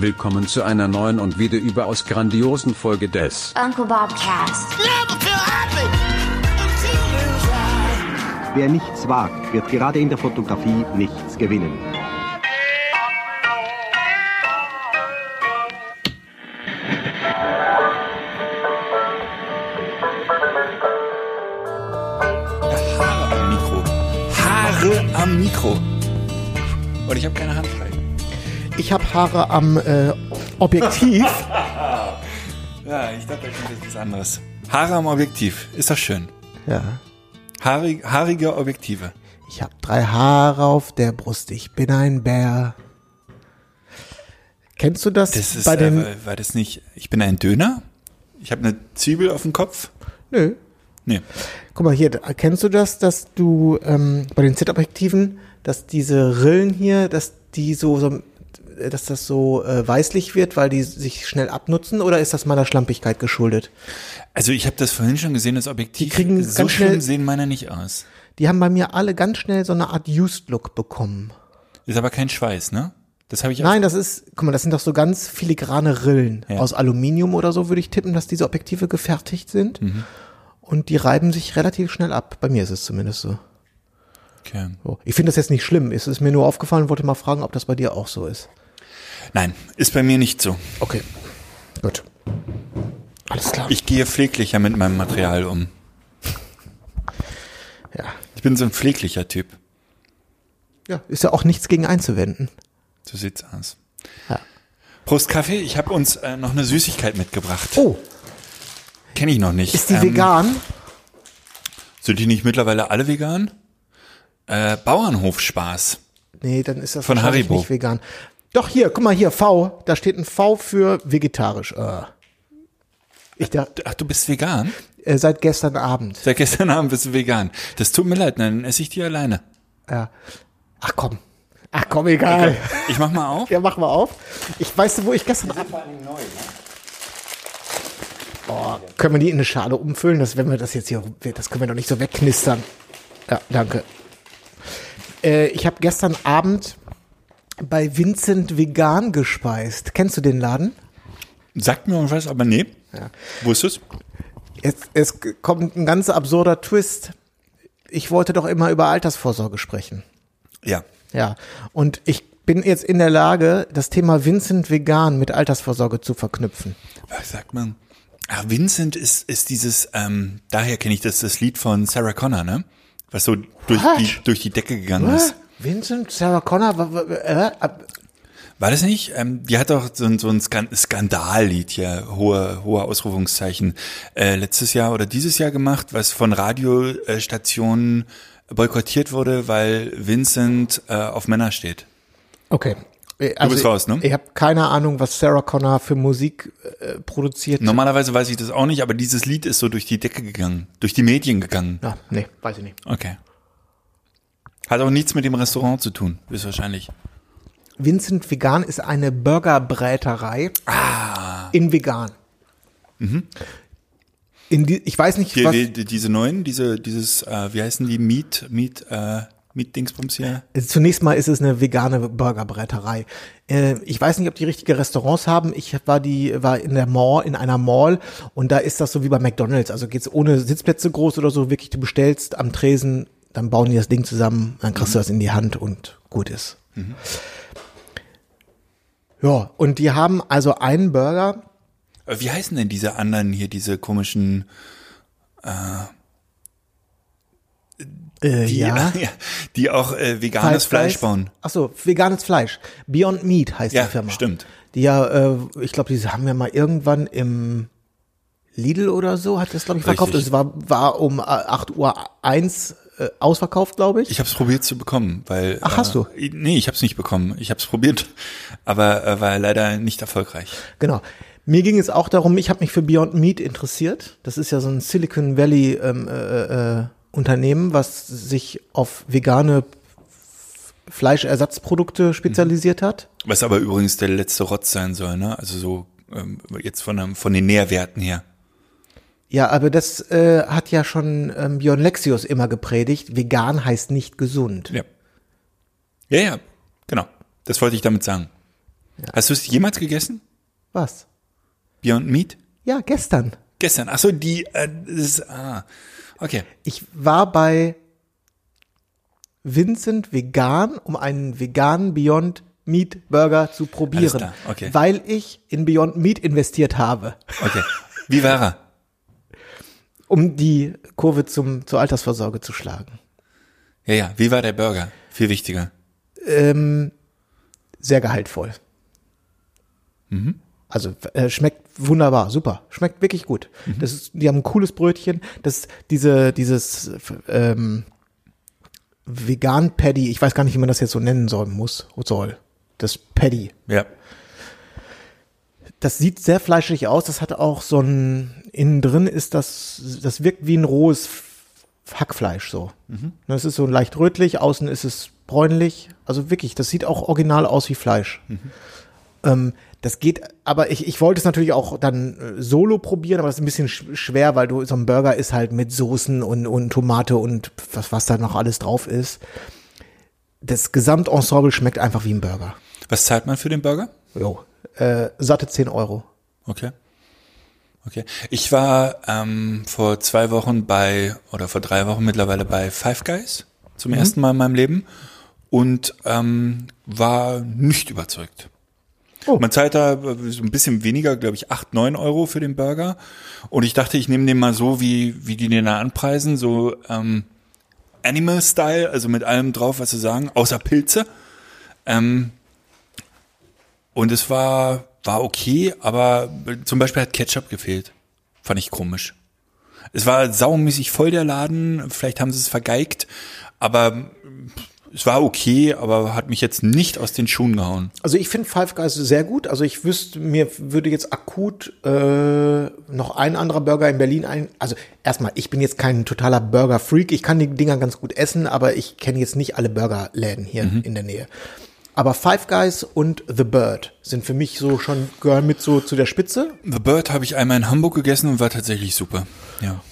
Willkommen zu einer neuen und wieder überaus grandiosen Folge des Uncle Bob Cast. Wer nichts wagt, wird gerade in der Fotografie nichts gewinnen. Haare am Mikro. Haare am Mikro. Und ich habe keine Hand. Ich habe Haare am äh, Objektiv. Ja, ich dachte, da kommt jetzt was anderes. Haare am Objektiv. Ist doch schön. ja. Haarig, haarige Objektive. Ich habe drei Haare auf der Brust. Ich bin ein Bär. Kennst du das, Das ist, bei den? äh, war das nicht, ich bin ein Döner? Ich habe eine Zwiebel auf dem Kopf? Nö. Nee. Guck mal hier. Kennst du das, dass du ähm, bei den Z-Objektiven, dass diese Rillen hier, dass die so, so dass das so äh, weißlich wird, weil die sich schnell abnutzen? Oder ist das meiner Schlampigkeit geschuldet? Also ich habe das vorhin schon gesehen, das Objektiv. Die kriegen so ganz schlimm schnell- sehen meine nicht aus. Die haben bei mir alle ganz schnell so eine Art Used-Look bekommen. Ist aber kein Schweiß, ne? Das habe ich Nein, das ist, guck mal, das sind doch so ganz filigrane Rillen Ja. aus Aluminium oder so, würde ich tippen, dass diese Objektive gefertigt sind. Mhm. Und die reiben sich relativ schnell ab. Bei mir ist es zumindest so. Okay. Ich finde das jetzt nicht schlimm. Es ist mir nur aufgefallen, wollte mal fragen, ob das bei dir auch so ist. Nein, ist bei mir nicht so. Okay. Gut. Alles klar. Ich gehe pfleglicher mit meinem Material um. ja. Ich bin so ein pfleglicher Typ. ja. Ist ja auch nichts gegen einzuwenden. So sieht's aus. Ja. Prost Kaffee, ich habe uns äh, noch eine Süßigkeit mitgebracht. Oh, Kenne ich noch nicht. ist die Ähm, vegan? Sind die nicht mittlerweile alle vegan? Äh, Bauernhofspaß. Nee, dann ist das Von wahrscheinlich Haribo. nicht vegan. Doch hier, guck mal hier, V. Da steht ein V für vegetarisch. Äh. Ich da, Ach, du bist vegan? äh, seit gestern Abend. Seit gestern Abend bist du vegan. Das tut mir leid, dann esse ich die alleine. Ja. Ach komm. Ach komm, egal. Ich mach mal auf. Ja, mach mal auf. Ich weiß, wo ich gestern Abend. Oh, können wir die in eine Schale umfüllen? Das, wenn wir das jetzt hier, das können wir doch nicht so wegknistern. Ja, danke. Äh, ich habe gestern Abend bei Vincent Vegan gespeist. Kennst du den Laden? Sagt mir was, aber nee. Wo ist es? Es, es kommt ein ganz absurder Twist. Ich wollte doch immer über Altersvorsorge sprechen. Ja. Ja, und ich bin jetzt in der Lage, das Thema Vincent Vegan mit Altersvorsorge zu verknüpfen. Was sagt man? Ah, Vincent ist, ist dieses, ähm, daher kenne ich das, das Lied von Sarah Connor, ne? Was so durch What? die, durch die Decke gegangen ist. Vincent, Sarah Connor, äh, ab- War das nicht? Ähm, die hat doch so ein, so ein Skan- Skandallied hier, hohe, hohe Ausrufungszeichen, äh, letztes Jahr oder dieses Jahr gemacht, was von Radiostationen boykottiert wurde, weil Vincent äh, auf Männer steht. okay. Also bist raus, ne? Ich habe keine Ahnung, was Sarah Connor für Musik äh, produziert. Normalerweise weiß ich das auch nicht, aber dieses Lied ist so durch die Decke gegangen, durch die Medien gegangen. Ja, nee, weiß ich nicht. Okay. Hat auch nichts mit dem Restaurant zu tun, ist wahrscheinlich. Vincent Vegan ist eine Burgerbräterei Ah. in Vegan. In die, ich weiß nicht, Die, was, die, diese neuen, diese, dieses, äh, wie heißen die, Meat, Meat, äh, Meat Dingsbums hier? Also Zunächst mal ist es eine vegane Burgerbräterei. Äh, ich weiß nicht, ob die richtige Restaurants haben. Ich war die war in der Mall, in einer Mall und da ist das so wie bei McDonald's. Also geht's ohne Sitzplätze groß oder so. Wirklich, du bestellst am Tresen, dann bauen die das Ding zusammen, dann kriegst du das in die Hand und gut ist. Ja, und die haben also einen Burger. Äh, Wie heißen denn diese anderen hier, diese komischen, Äh, die, ja. die auch äh, veganes Fleisch Guys. bauen? Ach so, veganes Fleisch. Beyond Meat heißt Ja, die Firma. stimmt. Die ja, äh, ich glaube, die haben wir mal irgendwann im Lidl oder so, hat das, glaube ich, verkauft. Richtig. Es war, war um äh, 8 Uhr eins äh, ausverkauft, glaube ich. Ich habe es probiert zu bekommen, weil. Ach, hast du? Äh, nee, ich habe es nicht bekommen. Ich habe es probiert, aber äh, war leider nicht erfolgreich. Genau. Mir ging es auch darum, ich habe mich für Beyond Meat interessiert. Das ist ja so ein Silicon Valley ähm, äh, äh, Unternehmen, was sich auf vegane Fleischersatzprodukte spezialisiert hat. Was aber übrigens der letzte Rotz sein soll, ne? Also so ähm, jetzt von, dem- von den Nährwerten her. Ja, aber das äh, hat ja schon ähm, Björn Lexius immer gepredigt. Vegan heißt nicht gesund. Ja. Ja, ja, genau. Das wollte ich damit sagen. Hast du es jemals gegessen? Was? Beyond Meat? Ja, gestern. Gestern. Ach so, die, äh, ist, ah, okay. Ich war bei Vincent Vegan, um einen veganen Beyond Meat Burger zu probieren, klar, okay. weil ich in Beyond Meat investiert habe, Okay. Wie war er? Um die Kurve zum, zur Altersvorsorge zu schlagen. Ja, ja. Wie war der Burger? Viel wichtiger. Ähm, sehr gehaltvoll. Also äh, schmeckt wunderbar, super, schmeckt wirklich gut. Das ist, die haben ein cooles Brötchen. Das diese dieses ähm, vegan Paddy, ich weiß gar nicht, wie man das jetzt so nennen soll muss soll. Das Paddy. Ja. Das sieht sehr fleischig aus. Das hat auch so ein innen drin ist das das wirkt wie ein rohes Hackfleisch so. Das ist so leicht rötlich, außen ist es bräunlich. Also wirklich, das sieht auch original aus wie Fleisch. Ähm, das geht, aber ich, ich wollte es natürlich auch dann äh, solo probieren, aber das ist ein bisschen sch schwer, weil du so ein Burger ist halt mit Soßen und, und Tomate und was, was da noch alles drauf ist. Das Gesamtensemble schmeckt einfach wie ein Burger. Was zahlt man für den Burger? Jo. Äh, satte 10 Euro. Okay. Okay. Ich war ähm, vor zwei Wochen bei, oder vor drei Wochen mittlerweile bei Five Guys zum ersten Mal in meinem Leben und ähm, war nicht überzeugt. Oh. Man zahlt da so ein bisschen weniger, glaube ich, 8, 9 Euro für den Burger. Und ich dachte, ich nehme den mal so, wie, wie die den da anpreisen, so ähm, Animal-Style, also mit allem drauf, was sie sagen, außer Pilze. Ähm, und es war, war okay, aber zum Beispiel hat Ketchup gefehlt. Fand ich komisch. Es war saumäßig voll der Laden, vielleicht haben sie es vergeigt, aber es war okay, aber hat mich jetzt nicht aus den Schuhen gehauen. Also ich finde Five Guys sehr gut. Also ich wüsste, mir würde jetzt akut äh, noch ein anderer Burger in Berlin ein. Also erstmal, ich bin jetzt kein totaler Burger-Freak. Ich kann die Dinger ganz gut essen, aber ich kenne jetzt nicht alle Burgerläden hier in der Nähe. Aber Five Guys und The Bird sind für mich so schon gehören mit so zu der Spitze. The Bird habe ich einmal in Hamburg gegessen und war tatsächlich super. Ja.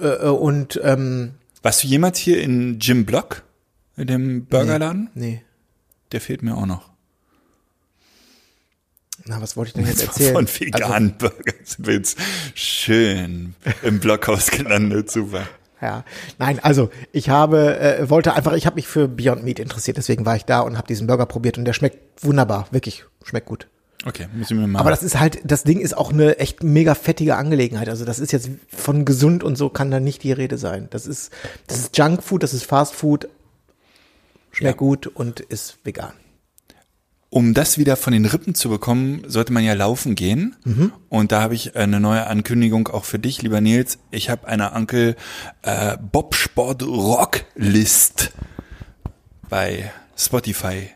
Äh, und ähm, Warst du jemals hier in Jim Block? In dem Burgerladen? nee. Der fehlt mir auch noch. Na, was wollte ich denn jetzt Von erzählen? Also, veganen Burgern sind wir jetzt schön im Blockhaus gelandet. Super. Ja, nein, also ich habe äh, wollte einfach, ich habe mich für Beyond Meat interessiert, deswegen war ich da und habe diesen Burger probiert und der schmeckt wunderbar, wirklich schmeckt gut. Okay, müssen wir mal. Aber das ist halt, das Ding ist auch eine echt mega fettige Angelegenheit. Also das ist jetzt von gesund und so kann da nicht die Rede sein. Das ist, das ist Junkfood, das ist Fast Food, schmeckt Ja. gut und ist vegan. Um das wieder von den Rippen zu bekommen, sollte man ja laufen gehen. Und da habe ich eine neue Ankündigung auch für dich, lieber Nils. Ich habe eine Ankel äh, Bobsport Rock List bei Spotify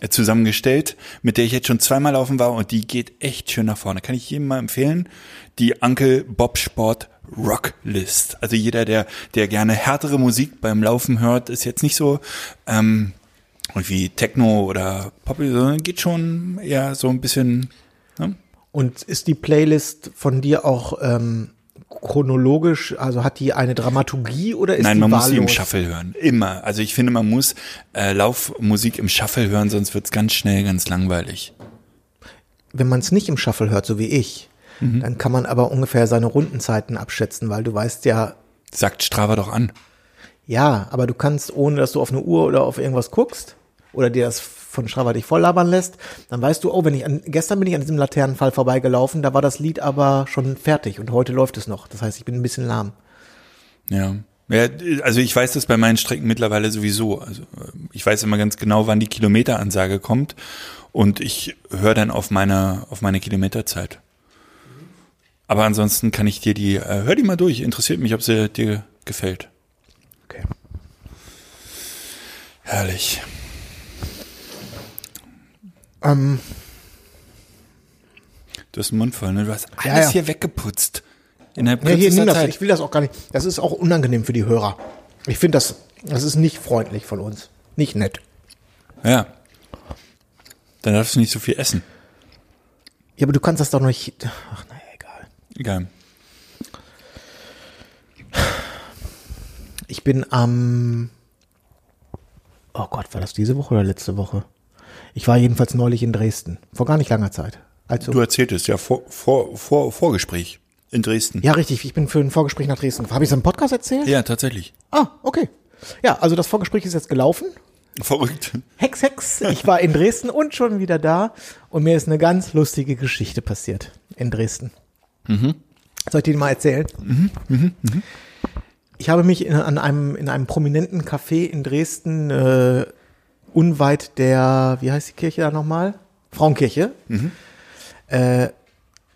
äh, zusammengestellt, mit der ich jetzt schon zweimal laufen war und die geht echt schön nach vorne. Kann ich jedem mal empfehlen. Die Ankel Bobsport Rock List. Also jeder, der, der gerne härtere Musik beim Laufen hört, ist jetzt nicht so ähm, irgendwie Techno oder Pop, sondern geht schon eher so ein bisschen. Ne? Und ist die Playlist von dir auch ähm, chronologisch, also hat die eine Dramaturgie oder ist Nein, die man muss wahllos? sie im Shuffle hören. Immer. Also ich finde, man muss äh, Laufmusik im Shuffle hören, sonst wird's ganz schnell ganz langweilig. Wenn man es nicht im Shuffle hört, so wie ich, Mhm. dann kann man aber ungefähr seine Rundenzeiten abschätzen, weil du weißt ja, Sagt Strava doch an. ja, aber du kannst, ohne dass du auf eine Uhr oder auf irgendwas guckst oder dir das von Strava dich voll labern lässt, dann weißt du, oh, wenn ich an, gestern bin ich an diesem Laternenfall vorbeigelaufen, da war das Lied aber schon fertig und heute läuft es noch. Das heißt, ich bin ein bisschen lahm. Ja. Ja, also ich weiß das bei meinen Strecken mittlerweile sowieso. Also äh, ich weiß immer ganz genau, wann die Kilometeransage kommt und ich höre dann auf meine auf meine Kilometerzeit. Aber ansonsten kann ich dir die äh, hör die mal durch. Interessiert mich, ob sie dir gefällt. Okay. Herrlich. Ähm, Du hast den Mund voll, ne? Du hast alles Ja, ja. hier weggeputzt. Innerhalb ja, hier, nimm das. Zeit. Ich will das auch gar nicht. Das ist auch unangenehm für die Hörer. Ich finde das, das ist nicht freundlich von uns. Nicht nett. Ja. Dann darfst du nicht so viel essen. Ja, aber du kannst das doch nicht. Ach, naja, egal. Egal. Ich bin am. oh Gott, war das diese Woche oder letzte Woche? Ich war jedenfalls neulich in Dresden, vor gar nicht langer Zeit. Also, Du erzähltest ja vor, vor, vor, Vorgespräch in Dresden. ja, richtig, ich bin für ein Vorgespräch nach Dresden. Habe ich es im Podcast erzählt? Ja, tatsächlich. Ah, okay. Ja, also das Vorgespräch ist jetzt gelaufen. Verrückt. Hex, Hex, ich war in Dresden und schon wieder da und mir ist eine ganz lustige Geschichte passiert in Dresden. Soll ich dir die mal erzählen? Ich habe mich in, an einem, in einem prominenten Café in Dresden, äh, unweit der, wie heißt die Kirche da nochmal? Frauenkirche, äh,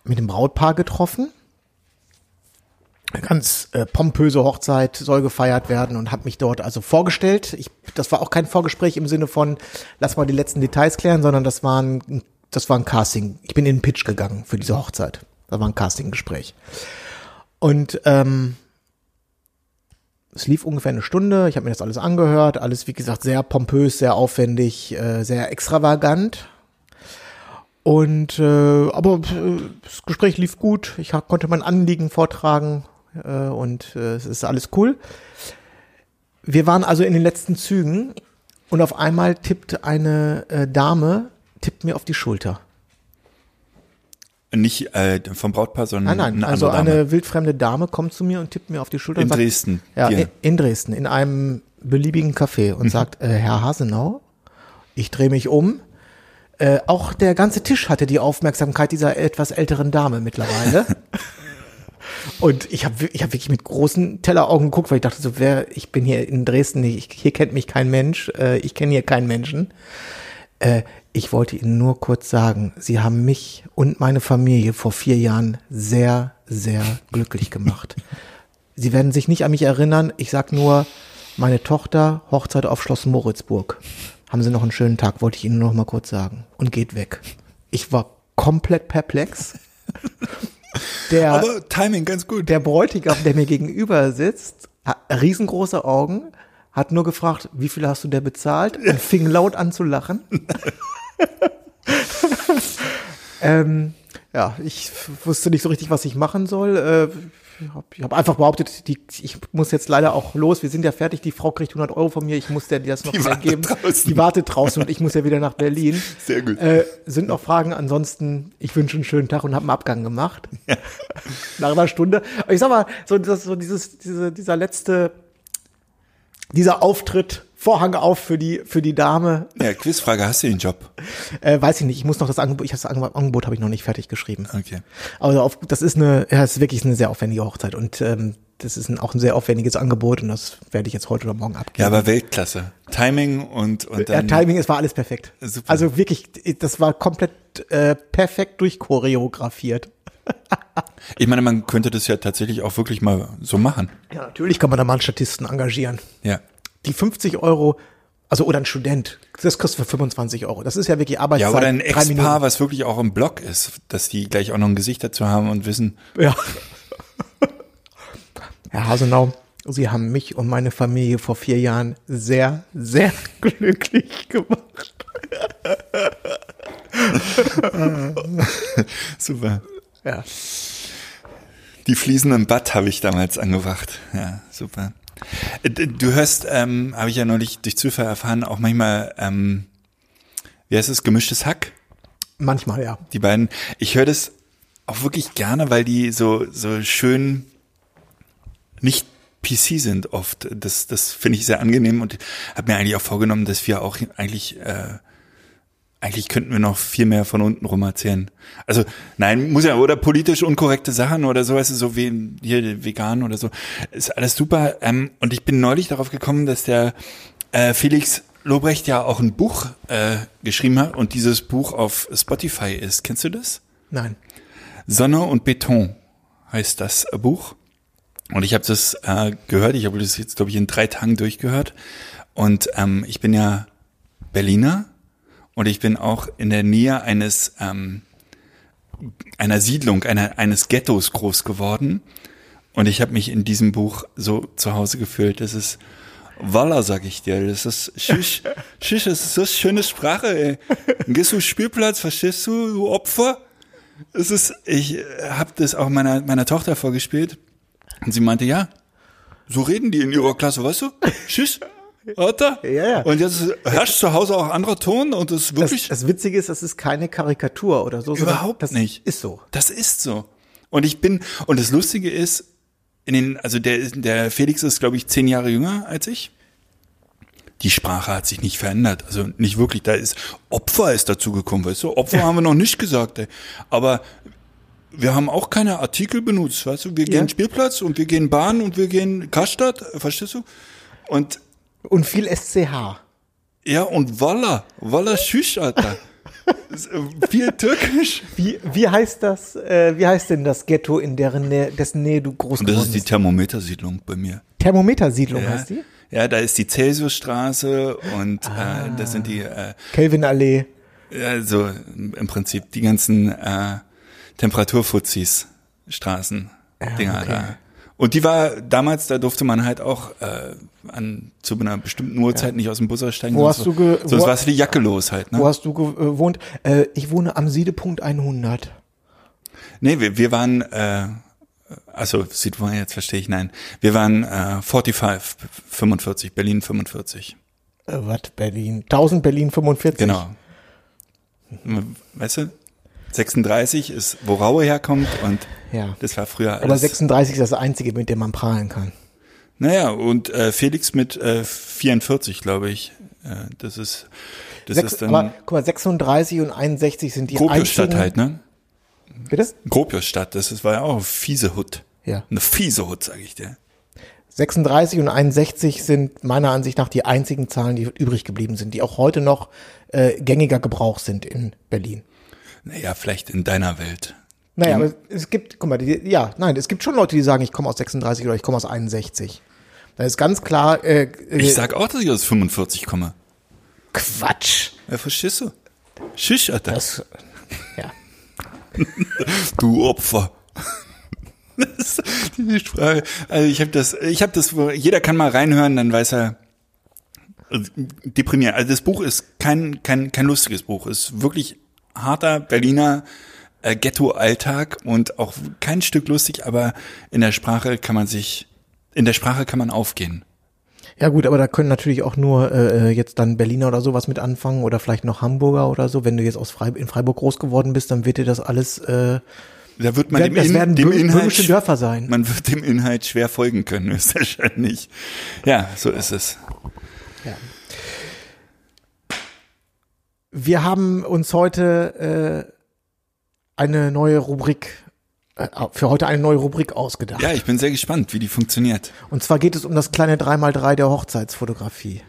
mit dem Brautpaar getroffen. Eine ganz äh, pompöse Hochzeit soll gefeiert werden und habe mich dort also vorgestellt. Ich, das war auch kein Vorgespräch im Sinne von, lass mal die letzten Details klären, sondern das war ein, das war ein Casting. Ich bin in den Pitch gegangen für diese Hochzeit. Das war ein Castinggespräch. Und ähm, es lief ungefähr eine Stunde. Ich habe mir das alles angehört. Alles, wie gesagt, sehr pompös, sehr aufwendig, äh, sehr extravagant. Und äh, aber äh, das Gespräch lief gut. Ich konnte mein Anliegen vortragen äh, und äh, es ist alles cool. Wir waren also in den letzten Zügen und auf einmal tippt eine äh, Dame tippt mir auf die Schulter. Nicht äh, vom Brautpaar, sondern Nein, nein, eine also andere Dame. eine wildfremde Dame kommt zu mir und tippt mir auf die Schulter. in sagt, Dresden. Ja, Dir. in, Dresden, in einem beliebigen Café und sagt, äh, Herr Hasenau, ich drehe mich um. Äh, auch der ganze Tisch hatte die Aufmerksamkeit dieser etwas älteren Dame mittlerweile. und ich habe ich hab wirklich mit großen Telleraugen geguckt, weil ich dachte so, wer, ich bin hier in Dresden, ich, hier kennt mich kein Mensch, äh, ich kenne hier keinen Menschen. Äh, ich wollte Ihnen nur kurz sagen, Sie haben mich und meine Familie vor vier Jahren sehr, sehr glücklich gemacht. Sie werden sich nicht an mich erinnern. Ich sag nur, meine Tochter, Hochzeit auf Schloss Moritzburg. Haben Sie noch einen schönen Tag, wollte ich Ihnen noch mal kurz sagen. Und geht weg. Ich war komplett perplex. Der, Aber Timing ganz gut. der Bräutigam, der mir gegenüber sitzt, hat riesengroße Augen, hat nur gefragt, wie viel hast du der bezahlt? Und fing laut an zu lachen. ähm, ja, ich wusste nicht so richtig, was ich machen soll. Äh, ich habe hab einfach behauptet, die, ich muss jetzt leider auch los. Wir sind ja fertig. Die Frau kriegt 100 Euro von mir. Ich muss der die das noch Die geben. draußen. Die wartet draußen und ich muss ja wieder nach Berlin. Sehr gut. Äh, sind noch Fragen? Ansonsten, ich wünsche einen schönen Tag und habe einen Abgang gemacht. Nach einer Stunde. Ich sag mal, so, das, so dieses, diese, dieser letzte, dieser Auftritt, Vorhang auf für die, für die Dame, Ja, Quizfrage, hast du den Job? äh, weiß ich nicht. Ich muss noch das Angebot, ich habe das Angebot, habe ich noch nicht fertig geschrieben. Okay. Also auf, das ist eine, ja, das ist wirklich eine sehr aufwendige Hochzeit und ähm, das ist ein, auch ein sehr aufwendiges Angebot und das werde ich jetzt heute oder morgen abgeben. Ja, aber Weltklasse. Timing und, und ja, dann. Timing, es war alles perfekt. Super. Also wirklich, das war komplett äh, perfekt durchchoreografiert. Ich meine, man könnte das ja tatsächlich auch wirklich mal so machen. Ja, natürlich kann man da mal einen Statisten engagieren. Ja. Die 50 Euro, also oder ein Student, das kostet für 25 Euro. Das ist ja wirklich Arbeitszeit. Ja, oder ein Ex-Paar, was wirklich auch im Blog ist, dass die gleich auch noch ein Gesicht dazu haben und wissen, Ja. Herr Hasenau, Sie haben mich und meine Familie vor vier Jahren sehr, sehr glücklich gemacht. super. Ja. Die Fliesen im Bad habe ich damals angewacht. Ja, super. Äh, Du hörst, ähm, habe ich ja neulich durch Zufall erfahren, auch manchmal, ähm, wie heißt es, gemischtes Hack? Manchmal, ja. Die beiden. Ich höre das auch wirklich gerne, weil die so, so schön nicht PC sind oft. Das, das finde ich sehr angenehm und habe mir eigentlich auch vorgenommen, dass wir auch eigentlich, äh, eigentlich könnten wir noch viel mehr von unten rum erzählen. Also nein, muss ja, oder politisch unkorrekte Sachen oder so, weißt du, so wie hier vegan oder so. Ist alles super. Ähm, und ich bin neulich darauf gekommen, dass der äh, Felix Lobrecht ja auch ein Buch äh, geschrieben hat und dieses Buch auf Spotify ist. Kennst du das? Nein. Sonne und Beton heißt das Buch. Und ich habe das äh, gehört, ich habe das jetzt, glaube ich, in drei Tagen durchgehört. Und ähm, ich bin ja Berliner und ich bin auch in der Nähe eines ähm, einer Siedlung, einer, eines Ghettos groß geworden. Und ich habe mich in diesem Buch so zu Hause gefühlt. Das ist Walla, sag ich dir. Das ist Schisch, Schisch, das ist so eine schöne Sprache, ey. Dann gehst du Spielplatz, verstehst du, du Opfer? Es ist, ich habe das auch meiner, meiner Tochter vorgespielt und sie meinte, ja, so reden die in ihrer Klasse, weißt du? Tschüss. Oder? Ja, ja. Und jetzt herrscht zu Hause auch anderer Ton und das ist Das, wirklich das Witzige ist, das ist keine Karikatur oder so. Überhaupt das nicht. Ist so. Das ist so. Und ich bin, und das Lustige ist, in den, also der, der Felix ist, glaube ich, zehn Jahre jünger als ich. Die Sprache hat sich nicht verändert. Also nicht wirklich. Da ist, Opfer ist dazu gekommen, weißt du? Opfer haben wir noch nicht gesagt, ey. Aber wir haben auch keine Artikel benutzt, weißt du? Wir Ja. gehen Spielplatz und wir gehen Bahn und wir gehen Karstadt, verstehst du? Und, Und viel SCH. ja, und Walla, Walla Schüsch, Alter. Äh, viel Türkisch. Wie, wie heißt das, äh, wie heißt denn das Ghetto, in deren Nähe, dessen Nähe du groß Und das ist die bist? Thermometersiedlung bei mir. Thermometersiedlung Ja, heißt die? ja, da ist die Celsiusstraße und äh, das sind die, äh, Kelvinallee. also im Prinzip die ganzen äh, Temperaturfuzis Straßen Dinger okay. da. Und die war damals, da durfte man halt auch äh, an zu einer bestimmten Uhrzeit nicht aus dem Bus aussteigen. Wo hast du ge- sonst wo- warst du die Jacke los halt. Ne? Wo hast du gewohnt? Äh, ich wohne am Siedepunkt 100. Nee, wir, wir waren, äh, also sieht man jetzt verstehe ich, nein. Wir waren äh, 45, 45, Berlin 45. Äh, was, Berlin? 1000 Berlin 45. Genau. Weißt du, 36 ist, wo Raue herkommt und Ja. das war früher Aber alles. 36 ist das einzige, mit dem man prahlen kann. Naja, und äh, Felix mit äh, 44, glaube ich. Äh, das ist, das Sechs, ist dann aber guck mal, 36 und 61 sind die Gropiusstadt einzigen. halt, ne? Bitte? Gropiusstadt, das ist, war ja auch eine fiese Hut. Ja. Eine fiese Hut, sag ich dir. 36 und 61 sind meiner Ansicht nach die einzigen Zahlen, die übrig geblieben sind, die auch heute noch äh, gängiger Gebrauch sind in Berlin. Naja, vielleicht in deiner Welt. Naja, aber es gibt, guck mal, die, ja, nein, es gibt schon Leute, die sagen, ich komme aus 36 oder ich komme aus 61. Da ist ganz klar, äh, äh, Ich sag auch, dass ich aus 45 komme. Quatsch. Ja, verstehst du? Schisch, Alter. Das, ja. Du Opfer. Das ist die Sprache. Also ich habe das, ich habe das, jeder kann mal reinhören, dann weiß er, also, deprimierend. Also das Buch ist kein, kein, kein lustiges Buch, ist wirklich harter Berliner äh, Ghetto-Alltag und auch kein Stück lustig, aber in der Sprache kann man sich, in der Sprache kann man aufgehen. Ja gut, aber da können natürlich auch nur äh, jetzt dann Berliner oder sowas mit anfangen oder vielleicht noch Hamburger oder so. Wenn du jetzt aus Freiburg, in Freiburg groß geworden bist, dann wird dir das alles, äh, Da wird man werden, dem, In, werden dem Inhalt, Dörfer sein. man wird dem Inhalt schwer folgen können, höchstwahrscheinlich. Ja, so ist es. Wir haben uns heute äh, eine neue Rubrik, äh, für heute eine neue Rubrik ausgedacht. Ja, ich bin sehr gespannt, wie die funktioniert. Und zwar geht es um das kleine 3x3 der Hochzeitsfotografie.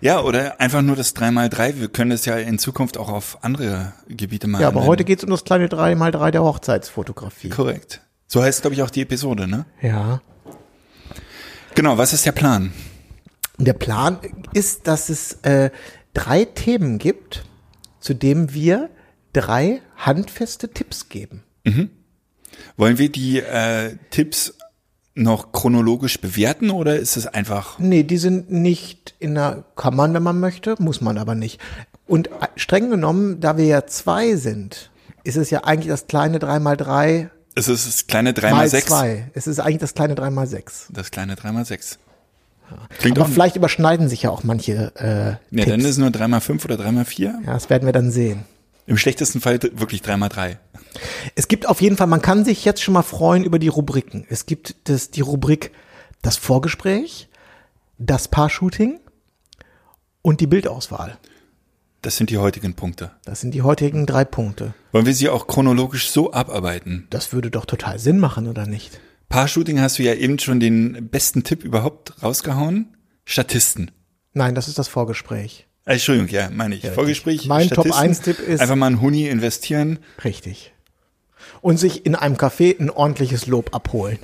Ja, oder einfach nur das 3x3. Wir können das ja in Zukunft auch auf andere Gebiete machen. Ja, aber heute geht es um das kleine 3x3 der Hochzeitsfotografie. Korrekt. So heißt, glaube ich, auch die Episode, ne? Ja. Genau, was ist der Plan? Der Plan ist, dass es äh, drei Themen gibt, zu denen wir drei handfeste Tipps geben. Wollen wir die äh, Tipps noch chronologisch bewerten oder ist es einfach. Nee, die sind nicht in der, kann man, wenn man möchte, muss man aber nicht. Und äh, streng genommen, da wir ja zwei sind, ist es ja eigentlich das kleine 3x3 Es ist das kleine mal 3x6. 2. Es ist eigentlich das kleine 3x6. Das kleine 3x6. Klingt Aber auch. vielleicht überschneiden sich ja auch manche äh, Ja, dann Tipps. ist es nur 3x5 oder 3x4. Ja, das werden wir dann sehen. Im schlechtesten Fall wirklich 3x3. Es gibt auf jeden Fall, man kann sich jetzt schon mal freuen über die Rubriken. Es gibt das, die Rubrik das Vorgespräch, das Paar-Shooting und die Bildauswahl. Das sind die heutigen Punkte. Das sind die heutigen drei Punkte. Wollen wir sie auch chronologisch so abarbeiten? Das würde doch total Sinn machen, oder nicht? Paar-Shooting hast du ja eben schon den besten Tipp überhaupt rausgehauen. Statisten. Nein, das ist das Vorgespräch. Äh, Entschuldigung, ja, meine ich. Vorgespräch. Mein Statisten. Top-1-Tipp ist- Einfach mal einen Huni investieren. Richtig. Und sich in einem Café ein ordentliches Lob abholen.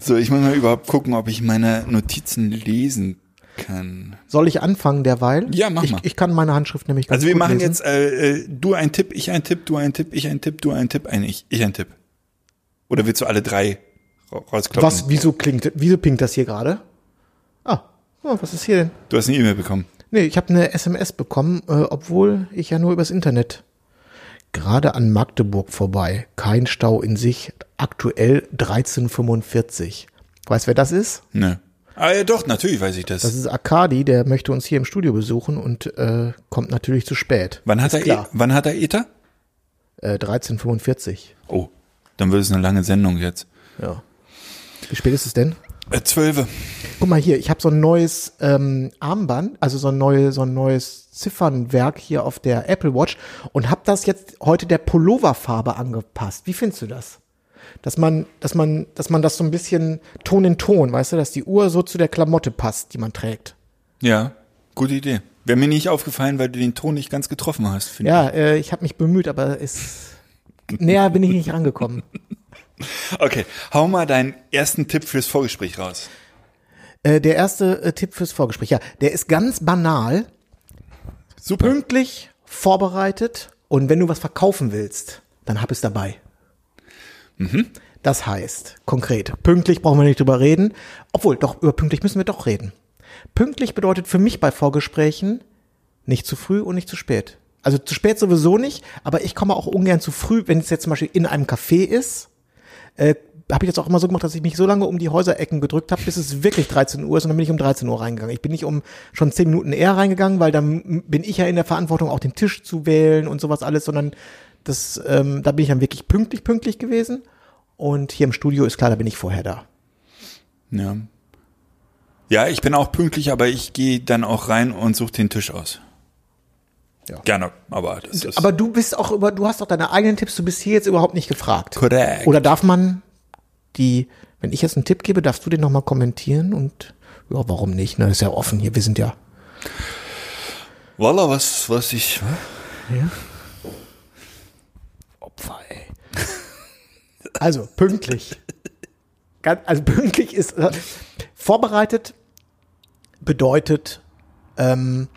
So, ich muss mal überhaupt gucken, ob ich meine Notizen lesen kann. Soll ich anfangen derweil? Ja, mach ich, mal. Ich kann meine Handschrift nämlich ganz Also wir machen lesen. jetzt äh, äh, du ein Tipp, ich ein Tipp, du ein Tipp, ich ein Tipp, du ein Tipp, ein ich, ich ein Tipp. Oder willst du alle drei ra- rauskloppen? Was, wieso klingt, wieso pinkt das hier gerade? Ah, oh, was ist hier denn? Du hast eine E-Mail bekommen. Nee, ich habe eine SMS bekommen, äh, obwohl ich ja nur übers Internet. Gerade an Magdeburg vorbei. Kein Stau in sich. Aktuell 1345. Weißt wer das ist? Nö. Ah ja, doch, natürlich weiß ich das. Das ist Akadi, der möchte uns hier im Studio besuchen und äh, kommt natürlich zu spät. wann hat ist er klar. E- wann hat er Ether? Äh, 1345. Oh, dann wird es eine lange Sendung jetzt. Ja. Wie spät ist es denn? Äh, zwölfe. Guck mal hier, ich habe so ein neues ähm, Armband, also so ein, neue, so ein neues Ziffernwerk hier auf der Apple Watch und habe das jetzt heute der Pulloverfarbe angepasst. Wie findest du das? Dass man, dass man, dass man das so ein bisschen Ton in Ton, weißt du, dass die Uhr so zu der Klamotte passt, die man trägt. Ja, gute Idee. Wäre mir nicht aufgefallen, weil du den Ton nicht ganz getroffen hast. finde Ja, äh, ich habe mich bemüht, aber es näher bin ich nicht rangekommen. Okay, hau mal deinen ersten Tipp fürs Vorgespräch raus. Äh, der erste äh, Tipp fürs Vorgespräch, ja, der ist ganz banal, Super. pünktlich, vorbereitet und wenn du was verkaufen willst, dann hab es dabei. Das heißt, konkret, pünktlich brauchen wir nicht drüber reden, obwohl, doch, über pünktlich müssen wir doch reden. Pünktlich bedeutet für mich bei Vorgesprächen nicht zu früh und nicht zu spät. Also zu spät sowieso nicht, aber ich komme auch ungern zu früh, wenn es jetzt zum Beispiel in einem Café ist. Äh, habe ich jetzt auch immer so gemacht, dass ich mich so lange um die Häuserecken gedrückt habe, bis es wirklich 13 Uhr ist und dann bin ich um 13 Uhr reingegangen. Ich bin nicht um schon 10 Minuten eher reingegangen, weil dann bin ich ja in der Verantwortung, auch den Tisch zu wählen und sowas alles, sondern das, ähm, da bin ich dann wirklich pünktlich, pünktlich gewesen. Und hier im Studio ist klar, da bin ich vorher da. Ja. Ja, ich bin auch pünktlich, aber ich gehe dann auch rein und suche den Tisch aus. Ja. Gerne, aber das ist Aber du bist auch über, du hast doch deine eigenen Tipps, du bist hier jetzt überhaupt nicht gefragt. korrekt. Oder darf man die, wenn ich jetzt einen Tipp gebe, darfst du den nochmal kommentieren und ja, warum nicht? Ne, ist ja offen hier, wir sind ja. Walla, was, was ich. Opfer, ey. Also, pünktlich. Also pünktlich ist äh, vorbereitet bedeutet ähm,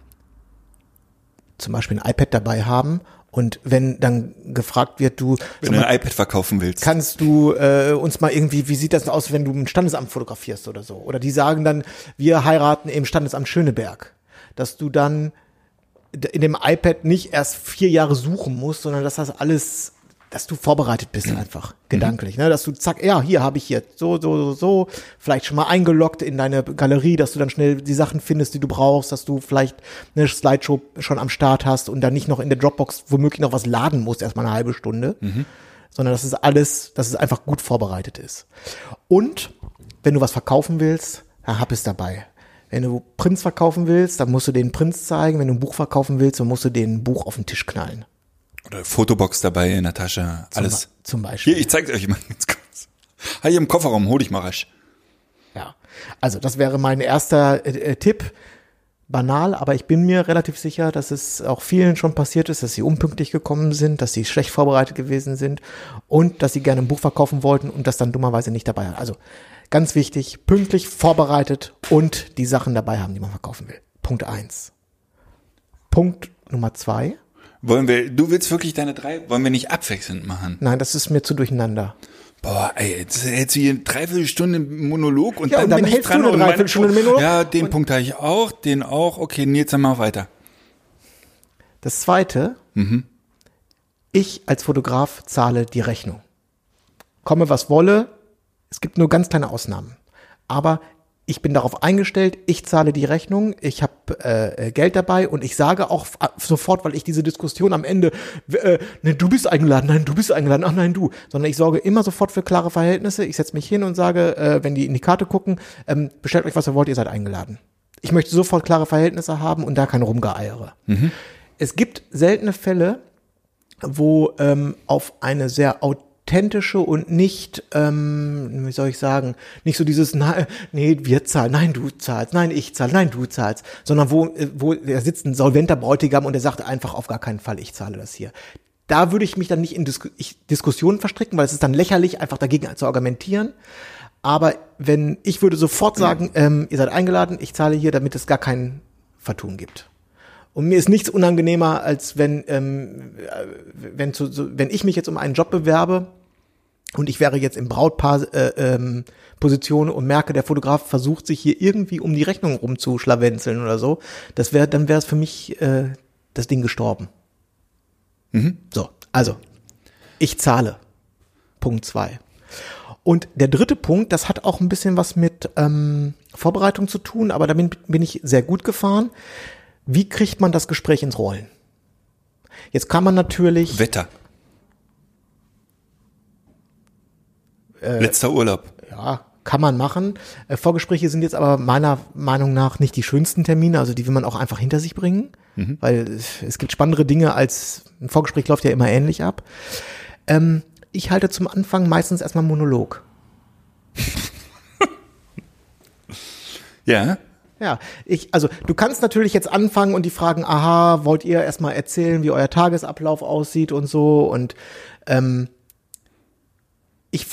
zum Beispiel ein iPad dabei haben und wenn dann gefragt wird, du Wenn du ein iPad verkaufen willst. kannst du äh, uns mal irgendwie, wie sieht das aus, wenn du ein Standesamt fotografierst oder so? Oder die sagen dann, wir heiraten im Standesamt Schöneberg. Dass du dann in dem iPad nicht erst vier Jahre suchen musst, sondern dass das alles, dass du vorbereitet bist einfach, gedanklich. Ne? Dass du zack, ja, hier habe ich jetzt so, so, so, so, vielleicht schon mal eingeloggt in deine Galerie, dass du dann schnell die Sachen findest, die du brauchst, dass du vielleicht eine Slideshow schon am Start hast und dann nicht noch in der Dropbox womöglich noch was laden musst, erstmal eine halbe Stunde sondern dass es alles, dass es einfach gut vorbereitet ist. Und wenn du was verkaufen willst, dann hab es dabei. Wenn du Prints verkaufen willst, dann musst du den Prints zeigen. Wenn du ein Buch verkaufen willst, dann musst du den Buch auf den Tisch knallen. Oder Fotobox dabei in der Tasche. Alles. Zum Beispiel. Hier, ich zeig's euch mal ganz kurz. Ha, hier im Kofferraum, hol dich mal rasch. Ja. Also das wäre mein erster äh, äh, Tipp. Banal, aber ich bin mir relativ sicher, dass es auch vielen schon passiert ist, dass sie unpünktlich gekommen sind, dass sie schlecht vorbereitet gewesen sind und dass sie gerne ein Buch verkaufen wollten und das dann dummerweise nicht dabei haben. Also ganz wichtig, pünktlich vorbereitet und die Sachen dabei haben, die man verkaufen will. Punkt eins. Punkt Nummer zwei. Wollen wir, du willst wirklich deine drei, wollen wir nicht abwechselnd machen? Nein, das ist mir zu durcheinander. Boah, ey, jetzt hältst du hier eine Dreiviertelstunde Monolog und Ja, dann, und dann bin ich hältst du dran eine und Dreiviertelstunde Monolog. Ja, den Punkt habe ich auch, den auch. Okay, Nils, dann mal weiter. Das zweite, ich als Fotograf zahle die Rechnung. Komme was wolle, es gibt nur ganz kleine Ausnahmen. Aber ich bin darauf eingestellt, ich zahle die Rechnung, ich habe äh, äh, Geld dabei und ich sage auch f- sofort, weil ich diese Diskussion am Ende, äh, ne, du bist eingeladen, nein, du bist eingeladen, ach nein, du, sondern ich sorge immer sofort für klare Verhältnisse. Ich setze mich hin und sage, äh, wenn die in die Karte gucken, ähm, bestellt euch, was ihr wollt, ihr seid eingeladen. Ich möchte sofort klare Verhältnisse haben und da kein Rumgeeiere. Es gibt seltene Fälle, wo ähm, auf eine sehr authentische und nicht, ähm, wie soll ich sagen, nicht so dieses, na, nee, wir zahlen, nein, du zahlst, nein, ich zahle, nein, du zahlst, sondern wo, äh, wo da sitzt ein solventer Bräutigam und der sagt einfach auf gar keinen Fall, ich zahle das hier. Da würde ich mich dann nicht in Dis ich, Diskussionen verstricken, weil es ist dann lächerlich, einfach dagegen zu argumentieren. Aber wenn, ich würde sofort sagen, ähm, ihr seid eingeladen, ich zahle hier, damit es gar kein Vertun gibt. Und mir ist nichts unangenehmer, als wenn, ähm, äh, wenn, zu, so, wenn ich mich jetzt um einen Job bewerbe und ich wäre jetzt im Brautpaar äh, ähm, Position und merke, der Fotograf versucht sich hier irgendwie um die Rechnung rumzuschlawenzeln oder so, das wäre, dann wäre es für mich äh, das Ding gestorben. So, also ich zahle. Punkt zwei. Und der dritte Punkt, das hat auch ein bisschen was mit ähm, Vorbereitung zu tun, aber damit bin ich sehr gut gefahren. Wie kriegt man das Gespräch ins Rollen? Jetzt kann man natürlich. Wetter. Letzter Urlaub. Ja, kann man machen. Äh, Vorgespräche sind jetzt aber meiner Meinung nach nicht die schönsten Termine, also die will man auch einfach hinter sich bringen, weil es, gibt spannendere Dinge als ein Vorgespräch läuft ja immer ähnlich ab. Ähm, ich halte zum Anfang meistens erstmal Monolog. Ja. Ja, ich, also du kannst natürlich jetzt anfangen und die fragen, aha, wollt ihr erstmal erzählen, wie euer Tagesablauf aussieht und so und ähm, ich,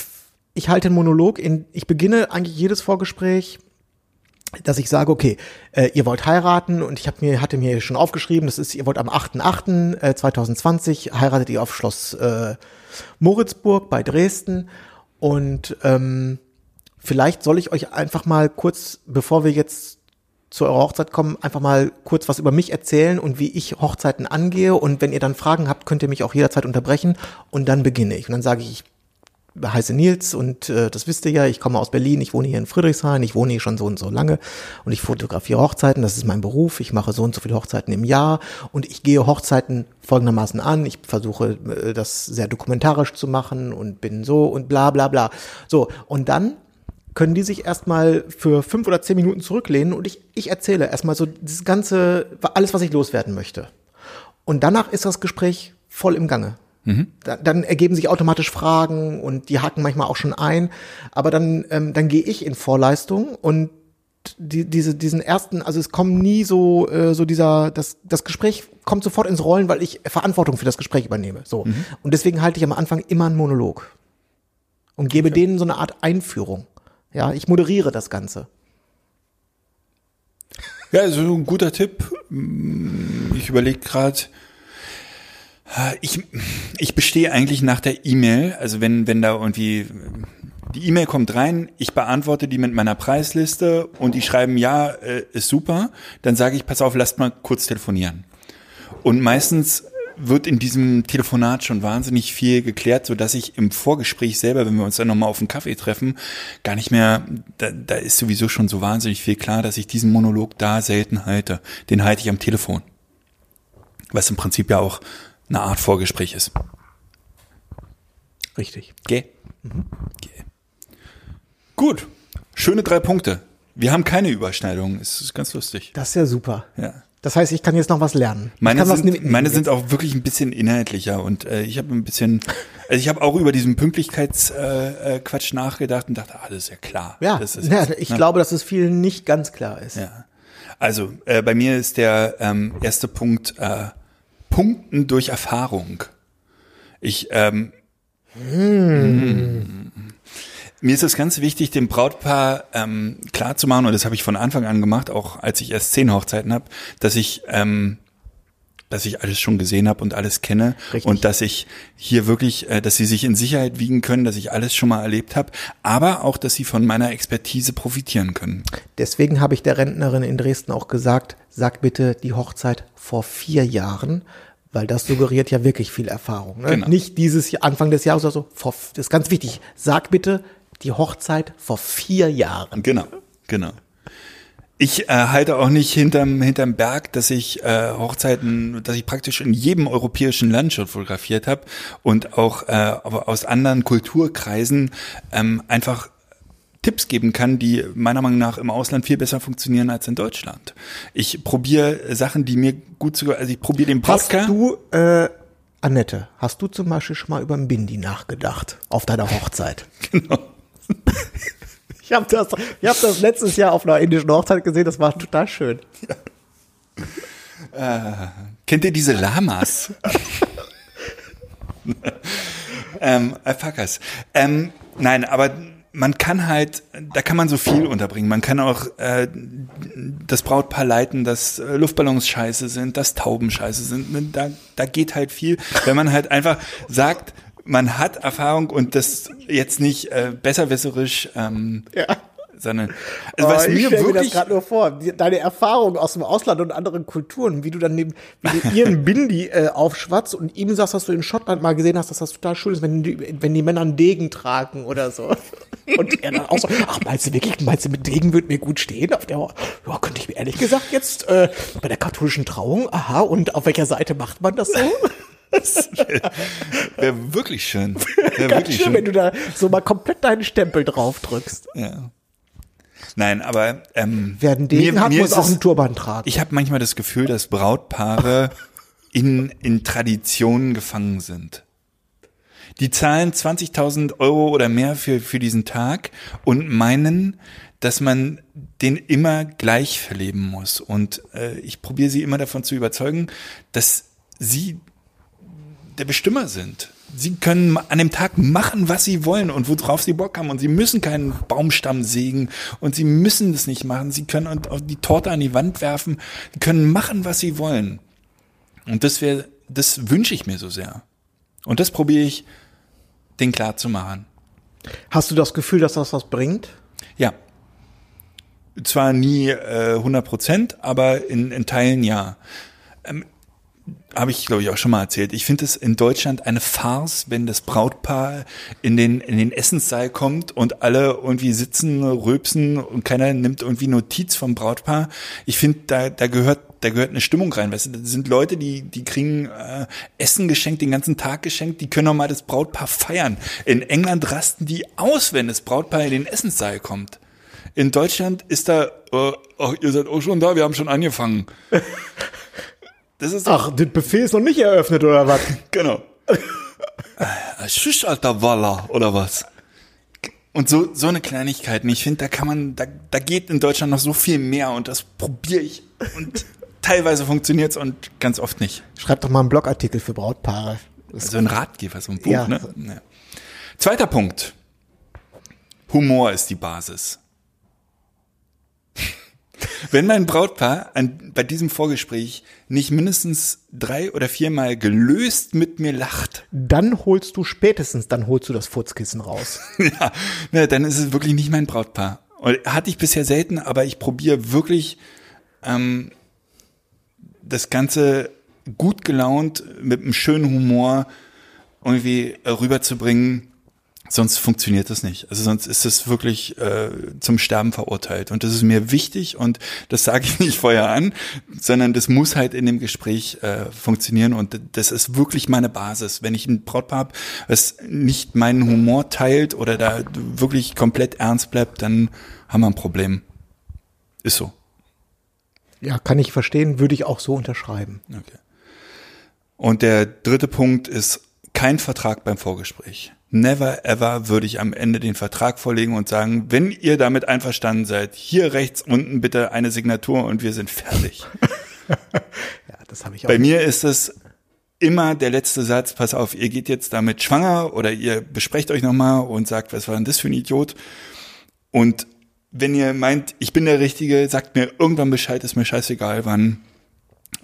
ich halte einen Monolog in, ich beginne eigentlich jedes Vorgespräch, dass ich sage, okay, äh, ihr wollt heiraten und ich hab mir, hatte mir schon aufgeschrieben, das ist, ihr wollt am 8.8.2020 heiratet ihr auf Schloss äh, Moritzburg bei Dresden und ähm, vielleicht soll ich euch einfach mal kurz, bevor wir jetzt zu eurer Hochzeit kommen, einfach mal kurz was über mich erzählen und wie ich Hochzeiten angehe. Und wenn ihr dann Fragen habt, könnt ihr mich auch jederzeit unterbrechen und dann beginne ich. Und dann sage ich, ich heiße Nils und äh, das wisst ihr ja, ich komme aus Berlin, ich wohne hier in Friedrichshain, ich wohne hier schon so und so lange und ich fotografiere Hochzeiten, das ist mein Beruf, ich mache so und so viele Hochzeiten im Jahr und ich gehe Hochzeiten folgendermaßen an, ich versuche äh, das sehr dokumentarisch zu machen und bin so und bla bla bla. So, und dann können die sich erstmal für fünf oder zehn Minuten zurücklehnen und ich, ich erzähle erstmal so das ganze, alles, was ich loswerden möchte. Und danach ist das Gespräch voll im Gange. Da, dann ergeben sich automatisch Fragen und die haken manchmal auch schon ein. Aber dann, ähm, dann gehe ich in Vorleistung und die, diese, diesen ersten, also es kommt nie so, äh, so dieser, das, das Gespräch kommt sofort ins Rollen, weil ich Verantwortung für das Gespräch übernehme. So. Und deswegen halte ich am Anfang immer einen Monolog und gebe denen so eine Art Einführung. Ja, ich moderiere das Ganze. Ja, also ein guter Tipp. Ich überlege gerade. Ich, ich bestehe eigentlich nach der E-Mail, also wenn, wenn da irgendwie die E-Mail kommt rein, ich beantworte die mit meiner Preisliste und die schreiben, ja, äh, ist super, dann sage ich, pass auf, lasst mal kurz telefonieren. Und meistens wird in diesem Telefonat schon wahnsinnig viel geklärt, so dass ich im Vorgespräch selber, wenn wir uns dann nochmal auf einen Kaffee treffen, gar nicht mehr, da, da ist sowieso schon so wahnsinnig viel klar, dass ich diesen Monolog da selten halte. Den halte ich am Telefon. Was im Prinzip ja auch eine Art Vorgespräch ist. Richtig. Geh. Geh. Gut. Schöne drei Punkte. Wir haben keine Überschneidungen. Es ist ganz lustig. Das ist ja super. Ja. Das heißt, ich kann jetzt noch was lernen. Meine, sind, mitnehmen meine sind auch wirklich ein bisschen inhaltlicher und äh, ich habe ein bisschen, also ich habe auch über diesen Pünktlichkeitsquatsch äh, äh, nachgedacht und dachte, ah, das ist ja klar. Ja, das ist ja jetzt, ich ne? glaube, dass es vielen nicht ganz klar ist. Ja. Also äh, bei mir ist der ähm, erste Punkt äh, Punkten durch Erfahrung. Ich ähm, hm. Mir ist es ganz wichtig, dem Brautpaar ähm, klar zu machen, und das habe ich von Anfang an gemacht, auch als ich erst zehn Hochzeiten habe, dass ich ähm, dass ich alles schon gesehen habe und alles kenne Richtig. und dass ich hier wirklich, äh, dass sie sich in Sicherheit wiegen können, dass ich alles schon mal erlebt habe, aber auch, dass sie von meiner Expertise profitieren können. Deswegen habe ich der Rentnerin in Dresden auch gesagt, sag bitte die Hochzeit vor vier Jahren, weil das suggeriert ja wirklich viel Erfahrung. Ne? Genau. Nicht dieses Jahr- Anfang des Jahres oder so. Vor, das ist ganz wichtig. Sag bitte die Hochzeit vor vier Jahren. Genau, genau. Ich äh, halte auch nicht hinterm, hinterm Berg, dass ich äh, Hochzeiten, dass ich praktisch in jedem europäischen Land schon fotografiert habe und auch äh, aber aus anderen Kulturkreisen ähm, einfach Tipps geben kann, die meiner Meinung nach im Ausland viel besser funktionieren als in Deutschland. Ich probiere Sachen, die mir gut zu, also ich probiere den Hast Podcast. du, äh, Annette, hast du zum Beispiel schon mal über ein Bindi nachgedacht auf deiner Hochzeit? Genau. Ich habe das, ich hab das letztes Jahr auf einer indischen Hochzeit gesehen, das war total schön. Kennt ihr diese Lamas? ähm, Alpakas. Ähm, nein, aber man kann halt, da kann man so viel unterbringen. Man kann auch äh, das Brautpaar leiten, dass äh, Luftballons scheiße sind, dass Tauben scheiße sind. Da, da geht halt viel, wenn man halt einfach sagt, man hat Erfahrung und das jetzt nicht äh, besserwisserisch, ähm, Ja. sondern also was Oh, ich mir stell mir das wirklich gerade nur vor, deine Erfahrungen aus dem Ausland und anderen Kulturen, wie du dann neben, wie du ihren Bindi äh, aufschwatzt und ihm sagst, dass du in Schottland mal gesehen hast, dass das total schön ist, wenn die, wenn die Männer einen Degen tragen oder so. Und er dann auch so, ach, meinst du wirklich, meinst du, mit Degen wird mir gut stehen? Auf der, ja, könnte ich mir ehrlich gesagt jetzt äh, bei der katholischen Trauung, aha, und auf welcher Seite macht man das so? Wäre wirklich schön. Wäre Ganz wirklich schön, schön. wenn du da so mal komplett deinen Stempel drauf drückst. Ja. Nein, aber ähm, Werden Degen hat, muss ist auch einen Turban tragen. Ich habe manchmal das Gefühl, dass Brautpaare in, in Traditionen gefangen sind. Die zahlen 20.000 Euro oder mehr für, für diesen Tag und meinen, dass man den immer gleich verleben muss. Und äh, ich probiere sie immer davon zu überzeugen, dass sie der Bestimmer sind. Sie können an dem Tag machen, was sie wollen und worauf sie Bock haben. Und sie müssen keinen Baumstamm sägen und sie müssen das nicht machen. Sie können die Torte an die Wand werfen. Sie können machen, was sie wollen. Und das wäre, das wünsche ich mir so sehr. Und das probiere ich, den klar zu machen. Hast du das Gefühl, dass das was bringt? Ja. Zwar nie äh, 100 Prozent, aber in, in Teilen ja. Ähm, Habe ich, glaube ich, auch schon mal erzählt. Ich finde es in Deutschland eine Farce, wenn das Brautpaar in den, in den Essenssaal kommt und alle irgendwie sitzen, rülpsen und keiner nimmt irgendwie Notiz vom Brautpaar. Ich finde, da, da gehört da gehört eine Stimmung rein. Weißt du, das sind Leute, die, die kriegen äh, Essen geschenkt, den ganzen Tag geschenkt, die können auch mal das Brautpaar feiern. In England rasten die aus, wenn das Brautpaar in den Essenssaal kommt. In Deutschland ist da, äh, ach, ihr seid auch schon da, wir haben schon angefangen. Das ist Ach, das Buffet ist noch nicht eröffnet, oder was? Genau. Äh, Schisch, alter Waller, oder was? Und so, so eine Kleinigkeiten. Ich finde, da kann man, da, da geht in Deutschland noch so viel mehr und das probiere ich. Und teilweise funktioniert's und ganz oft nicht. Schreib doch mal einen Blogartikel für Brautpaare. Das Also ein Ratgeber, so ein Buch, Ja. ne? Ja. Zweiter Punkt. Humor ist die Basis. Wenn mein Brautpaar an, bei diesem Vorgespräch nicht mindestens drei oder viermal gelöst mit mir lacht, Dann holst du spätestens, dann holst du das Furzkissen raus. ja, ne, dann ist es wirklich nicht mein Brautpaar. Und hatte ich bisher selten, aber ich probiere wirklich ähm, das Ganze gut gelaunt mit einem schönen Humor irgendwie rüberzubringen. Sonst funktioniert das nicht. Also sonst ist es wirklich äh, zum Sterben verurteilt. Und das ist mir wichtig und das sage ich nicht vorher an, sondern das muss halt in dem Gespräch äh, funktionieren und das ist wirklich meine Basis. Wenn ich ein Brautpaar habe, das nicht meinen Humor teilt oder da wirklich komplett ernst bleibt, dann haben wir ein Problem. Ist so. Ja, kann ich verstehen, würde ich auch so unterschreiben. Okay. Und der dritte Punkt ist kein Vertrag beim Vorgespräch. Never ever würde ich am Ende den Vertrag vorlegen und sagen, wenn ihr damit einverstanden seid, hier rechts unten bitte eine Signatur und wir sind fertig. Ja, das habe ich auch. Bei mir ist es immer der letzte Satz, pass auf, ihr geht jetzt damit schwanger oder ihr besprecht euch nochmal und sagt, was war denn das für ein Idiot? Und wenn ihr meint, ich bin der Richtige, sagt mir irgendwann Bescheid, ist mir scheißegal wann.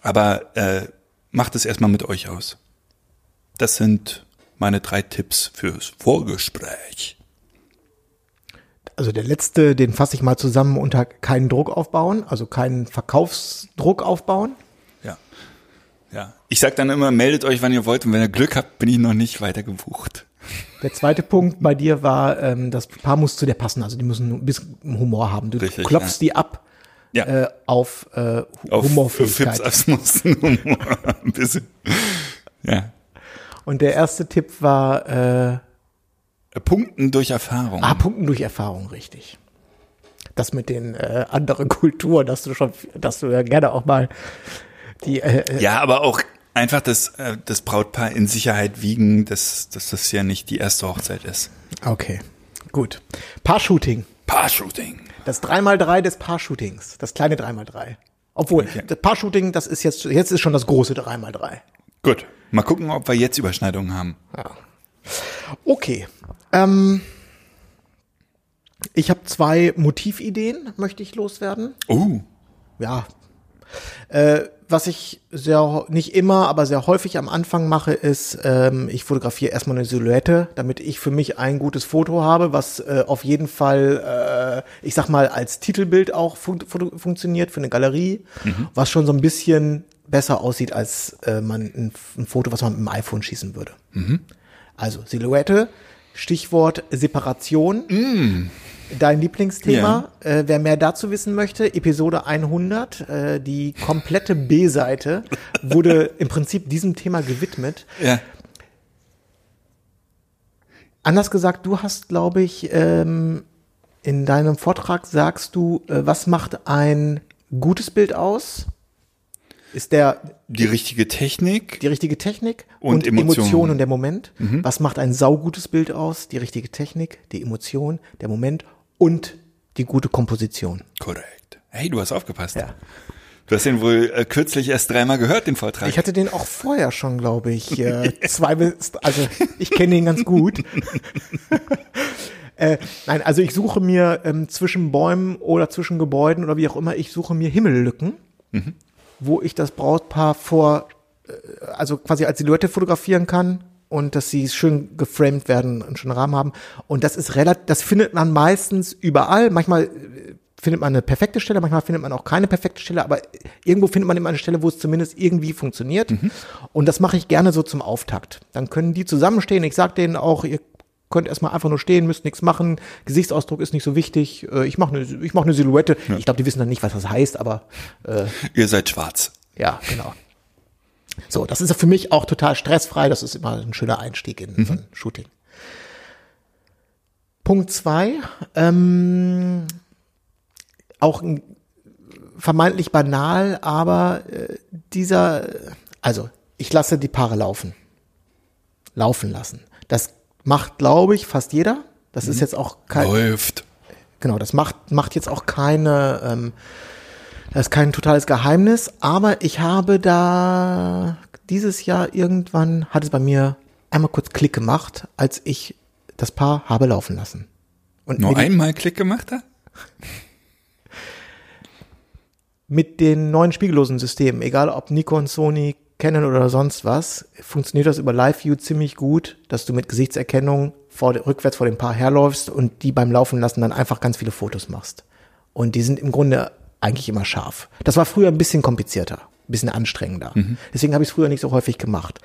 Aber äh, macht es erstmal mit euch aus. Das sind meine drei Tipps fürs Vorgespräch. Also der letzte, den fasse ich mal zusammen unter keinen Druck aufbauen, also keinen Verkaufsdruck aufbauen. Ja. Ja. Ich sag dann immer, meldet euch, wann ihr wollt, und wenn ihr Glück habt, bin ich noch nicht weiter gebucht. Der zweite Punkt bei dir war, ähm, das Paar muss zu dir passen, also die müssen ein bisschen Humor haben. Du Richtig, klopfst die ab Ja. äh, auf, äh, Auf Humorfähigkeit. Fips Asmussen Humor. Ein bisschen. Ja. Und der erste Tipp war, äh, Punkten durch Erfahrung. ah, Punkten durch Erfahrung, richtig. Das mit den äh, anderen Kulturen, dass du schon, dass du ja gerne auch mal die, äh, äh, Ja, aber auch einfach das, äh, das Brautpaar in Sicherheit wiegen, dass, dass das ja nicht die erste Hochzeit ist. okay, gut. Paar-Shooting. Paar-Shooting. Das 3x3 des Paar-Shootings. Das kleine 3x3. Obwohl, Okay. das Paar-Shooting, das ist jetzt, jetzt ist schon das große 3x3. Gut. Mal gucken, ob wir jetzt Überschneidungen haben. Okay. Ähm, ich habe zwei Motivideen, möchte ich loswerden. Oh. Ja. Äh, was ich sehr, nicht immer, aber sehr häufig am Anfang mache, ist, ähm, ich fotografiere erstmal eine Silhouette, damit ich für mich ein gutes Foto habe, was äh, auf jeden Fall, äh, ich sag mal, als Titelbild auch fun fun funktioniert für eine Galerie, was schon so ein bisschen besser aussieht als äh, man ein, ein Foto, was man mit dem iPhone schießen würde. Also Silhouette, Stichwort Separation. Dein Lieblingsthema. Äh, wer mehr dazu wissen möchte, Episode 100, äh, die komplette B-Seite wurde im Prinzip diesem Thema gewidmet. Ja. Anders gesagt, du hast, glaube ich, ähm, in deinem Vortrag sagst du, äh, was macht ein gutes Bild aus? Ist der Die richtige Technik. die richtige Technik Und Emotion. Emotionen. und der Moment. Mhm. Was macht ein saugutes Bild aus? Die richtige Technik, die Emotion, der Moment und die gute Komposition. Korrekt. Hey, du hast aufgepasst. Ja. Du hast den wohl äh, kürzlich erst dreimal gehört, den Vortrag. Ich hatte den auch vorher schon, glaube ich, äh, zwei bis, also ich kenne den ganz gut. äh, nein, also ich suche mir ähm, zwischen Bäumen oder zwischen Gebäuden oder wie auch immer, ich suche mir Himmellücken, wo ich das Brautpaar vor, äh, also quasi als Silhouette fotografieren kann und dass sie schön geframed werden und schönen Rahmen haben. Und das ist relativ, das findet man meistens überall. Manchmal äh, findet man eine perfekte Stelle, manchmal findet man auch keine perfekte Stelle, aber irgendwo findet man immer eine Stelle, wo es zumindest irgendwie funktioniert. Und das mache ich gerne so zum Auftakt. Dann können die zusammenstehen. Ich sage denen auch, ihr könnt erstmal einfach nur stehen, müsst nichts machen. Gesichtsausdruck ist nicht so wichtig. Äh, Ich mache eine ich mach eine Silhouette. Ich glaube, die wissen dann nicht, was das heißt, aber äh, Ihr seid schwarz. ja, genau. So, das ist für mich auch total stressfrei. Das ist immer ein schöner Einstieg in so ein Shooting. Punkt zwei, ähm, auch ein, vermeintlich banal, aber äh, dieser, also ich lasse die Paare laufen, laufen lassen. Das macht, glaube ich, fast jeder. Das ist jetzt auch kein, Läuft. Genau, das macht, macht jetzt auch keine, ähm, das ist kein totales Geheimnis, aber ich habe da dieses Jahr irgendwann, hat es bei mir einmal kurz Klick gemacht, als ich das Paar habe laufen lassen. Und Nur einmal Klick gemacht hat? mit den neuen spiegellosen Systemen, egal ob Nikon, Sony, Canon oder sonst was, funktioniert das über Live-View ziemlich gut, dass du mit Gesichtserkennung vor, rückwärts vor dem Paar herläufst und die beim Laufen lassen dann einfach ganz viele Fotos machst. Und die sind im Grunde eigentlich immer scharf. Das war früher ein bisschen komplizierter, ein bisschen anstrengender. Deswegen habe ich es früher nicht so häufig gemacht.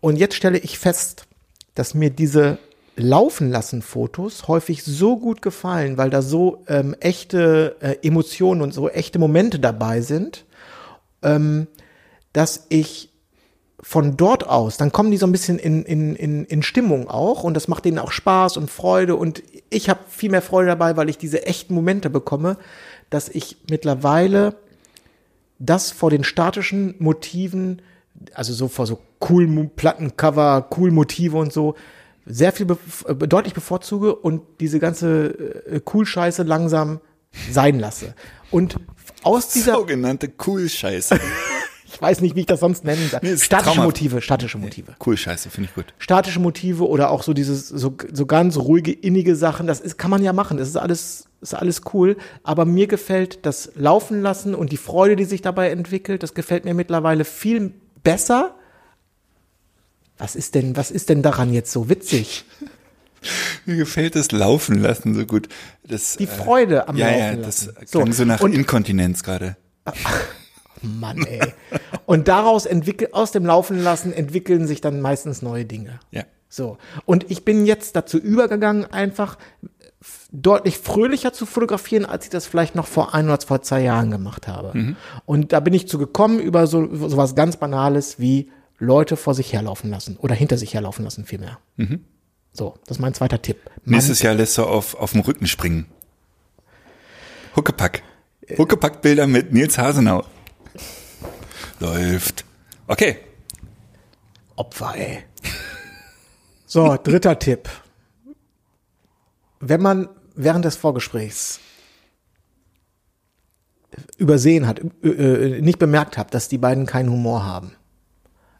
Und jetzt stelle ich fest, dass mir diese laufen lassen Fotos häufig so gut gefallen, weil da so ähm, echte äh, Emotionen und so echte Momente dabei sind, ähm, dass ich von dort aus, dann kommen die so ein bisschen in, in, in, in Stimmung auch und das macht denen auch Spaß und Freude und ich habe viel mehr Freude dabei, weil ich diese echten Momente bekomme, dass ich mittlerweile das vor den statischen Motiven, also so vor so cool Mo- Plattencover, cool Motive und so, sehr viel bef- äh, deutlich bevorzuge und diese ganze äh, cool Scheiße langsam sein lasse. Und aus dieser, Sogenannte Cool-Scheiße. Ich weiß nicht, wie ich das sonst nennen soll, Nee, statische traumhaft. Motive, statische Motive. Cool-Scheiße, finde ich gut. Statische Motive oder auch so dieses, so, so ganz ruhige, innige Sachen, das ist, kann man ja machen, das ist alles, ist alles cool, aber mir gefällt das Laufen lassen und die Freude, die sich dabei entwickelt, das gefällt mir mittlerweile viel besser. Was ist denn, was ist denn daran jetzt so witzig? Mir gefällt das Laufen lassen so gut. Das, Die Freude am ja, Laufen ja, lassen. das klang so, nach und, Inkontinenz gerade. Mann, ey. Und daraus entwickelt, aus dem Laufen lassen entwickeln sich dann meistens neue Dinge. Ja. So. Und ich bin jetzt dazu übergegangen, einfach deutlich fröhlicher zu fotografieren, als ich das vielleicht noch vor ein oder vor zwei Jahren gemacht habe. Und da bin ich zu gekommen über so, so was ganz Banales wie Leute vor sich herlaufen lassen oder hinter sich herlaufen lassen vielmehr. So, das ist mein zweiter Tipp. Mann, Nächstes Jahr lässt du auf, auf dem Rücken springen. Huckepack. Huckepack-Bilder mit Nils Hasenau. Läuft. Okay. Opfer, ey. So, dritter Tipp. Wenn man während des Vorgesprächs übersehen hat, äh, äh, nicht bemerkt hat, dass die beiden keinen Humor haben.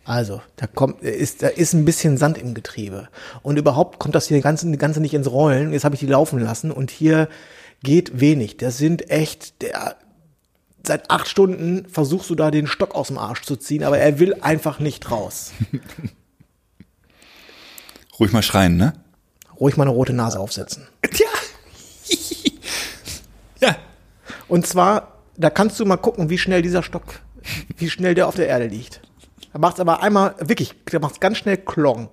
Also, da kommt, ist, da ist ein bisschen Sand im Getriebe. Und überhaupt kommt das hier ganze, Ganze nicht ins Rollen. Jetzt habe ich die laufen lassen und hier geht wenig. Das sind echt, der, seit acht Stunden versuchst du da den Stock aus dem Arsch zu ziehen, aber er will einfach nicht raus. Ruhig mal schreien, ne? Ruhig mal eine rote Nase aufsetzen. Ja. ja. Und zwar, da kannst du mal gucken, wie schnell dieser Stock, wie schnell der auf der Erde liegt. Da macht's aber einmal, wirklich, da macht's ganz schnell Klong.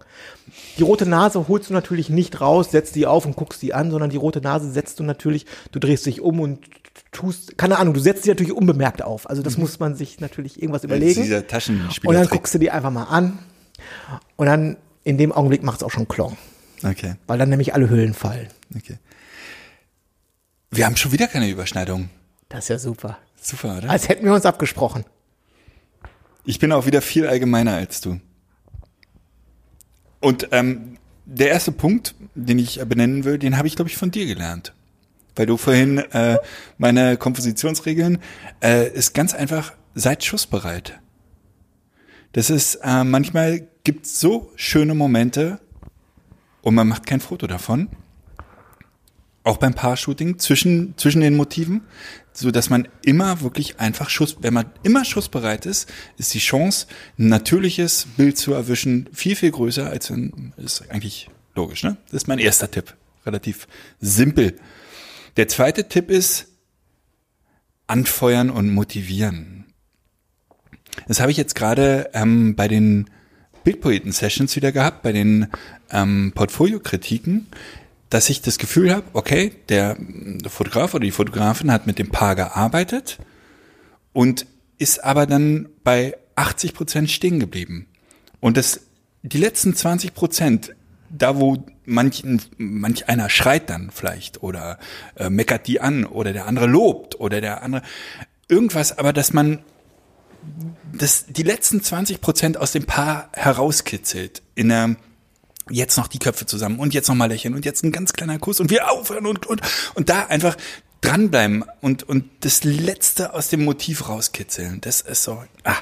Die rote Nase holst du natürlich nicht raus, setzt die auf und guckst die an, sondern die rote Nase setzt du natürlich, du drehst dich um und tust, keine Ahnung, du setzt sie natürlich unbemerkt auf. Also das muss man sich natürlich irgendwas überlegen. Dieser Taschenspieler. Und dann guckst du die einfach mal an und dann in dem Augenblick macht's auch schon Klong, Okay, weil dann nämlich alle Hüllen fallen. okay. Wir haben schon wieder keine Überschneidung. Das ist ja super. Super, oder? Als hätten wir uns abgesprochen. Ich bin auch wieder viel allgemeiner als du. Und ähm, der erste Punkt, den ich benennen will, den habe ich, glaube ich, von dir gelernt. Weil du vorhin äh, meine Kompositionsregeln äh, ist ganz einfach, seid schussbereit. Das ist, äh, manchmal gibt's so schöne Momente und man macht kein Foto davon. Auch beim Paar-Shooting zwischen, zwischen den Motiven, so dass man immer wirklich einfach Schuss, wenn man immer schussbereit ist, ist die Chance, ein natürliches Bild zu erwischen, viel, viel größer als ein, ist eigentlich logisch, ne? Das ist mein erster Tipp. Relativ simpel. Der zweite Tipp ist, anfeuern und motivieren. Das habe ich jetzt gerade ähm, bei den Bildpoeten-Sessions wieder gehabt, bei den ähm, Portfoliokritiken, dass ich das Gefühl habe, okay, der, Fotograf oder die Fotografin hat mit dem Paar gearbeitet und ist aber dann bei 80 Prozent stehen geblieben. Und das, die letzten 20 Prozent, da wo manch, manch einer schreit dann vielleicht oder äh, meckert die an oder der andere lobt oder der andere irgendwas, aber dass man das, die letzten 20 Prozent aus dem Paar herauskitzelt in der jetzt noch die Köpfe zusammen und jetzt noch mal lächeln und jetzt ein ganz kleiner Kuss und wir aufhören und und und da einfach dranbleiben und und das letzte aus dem Motiv rauskitzeln. Das ist so, ah,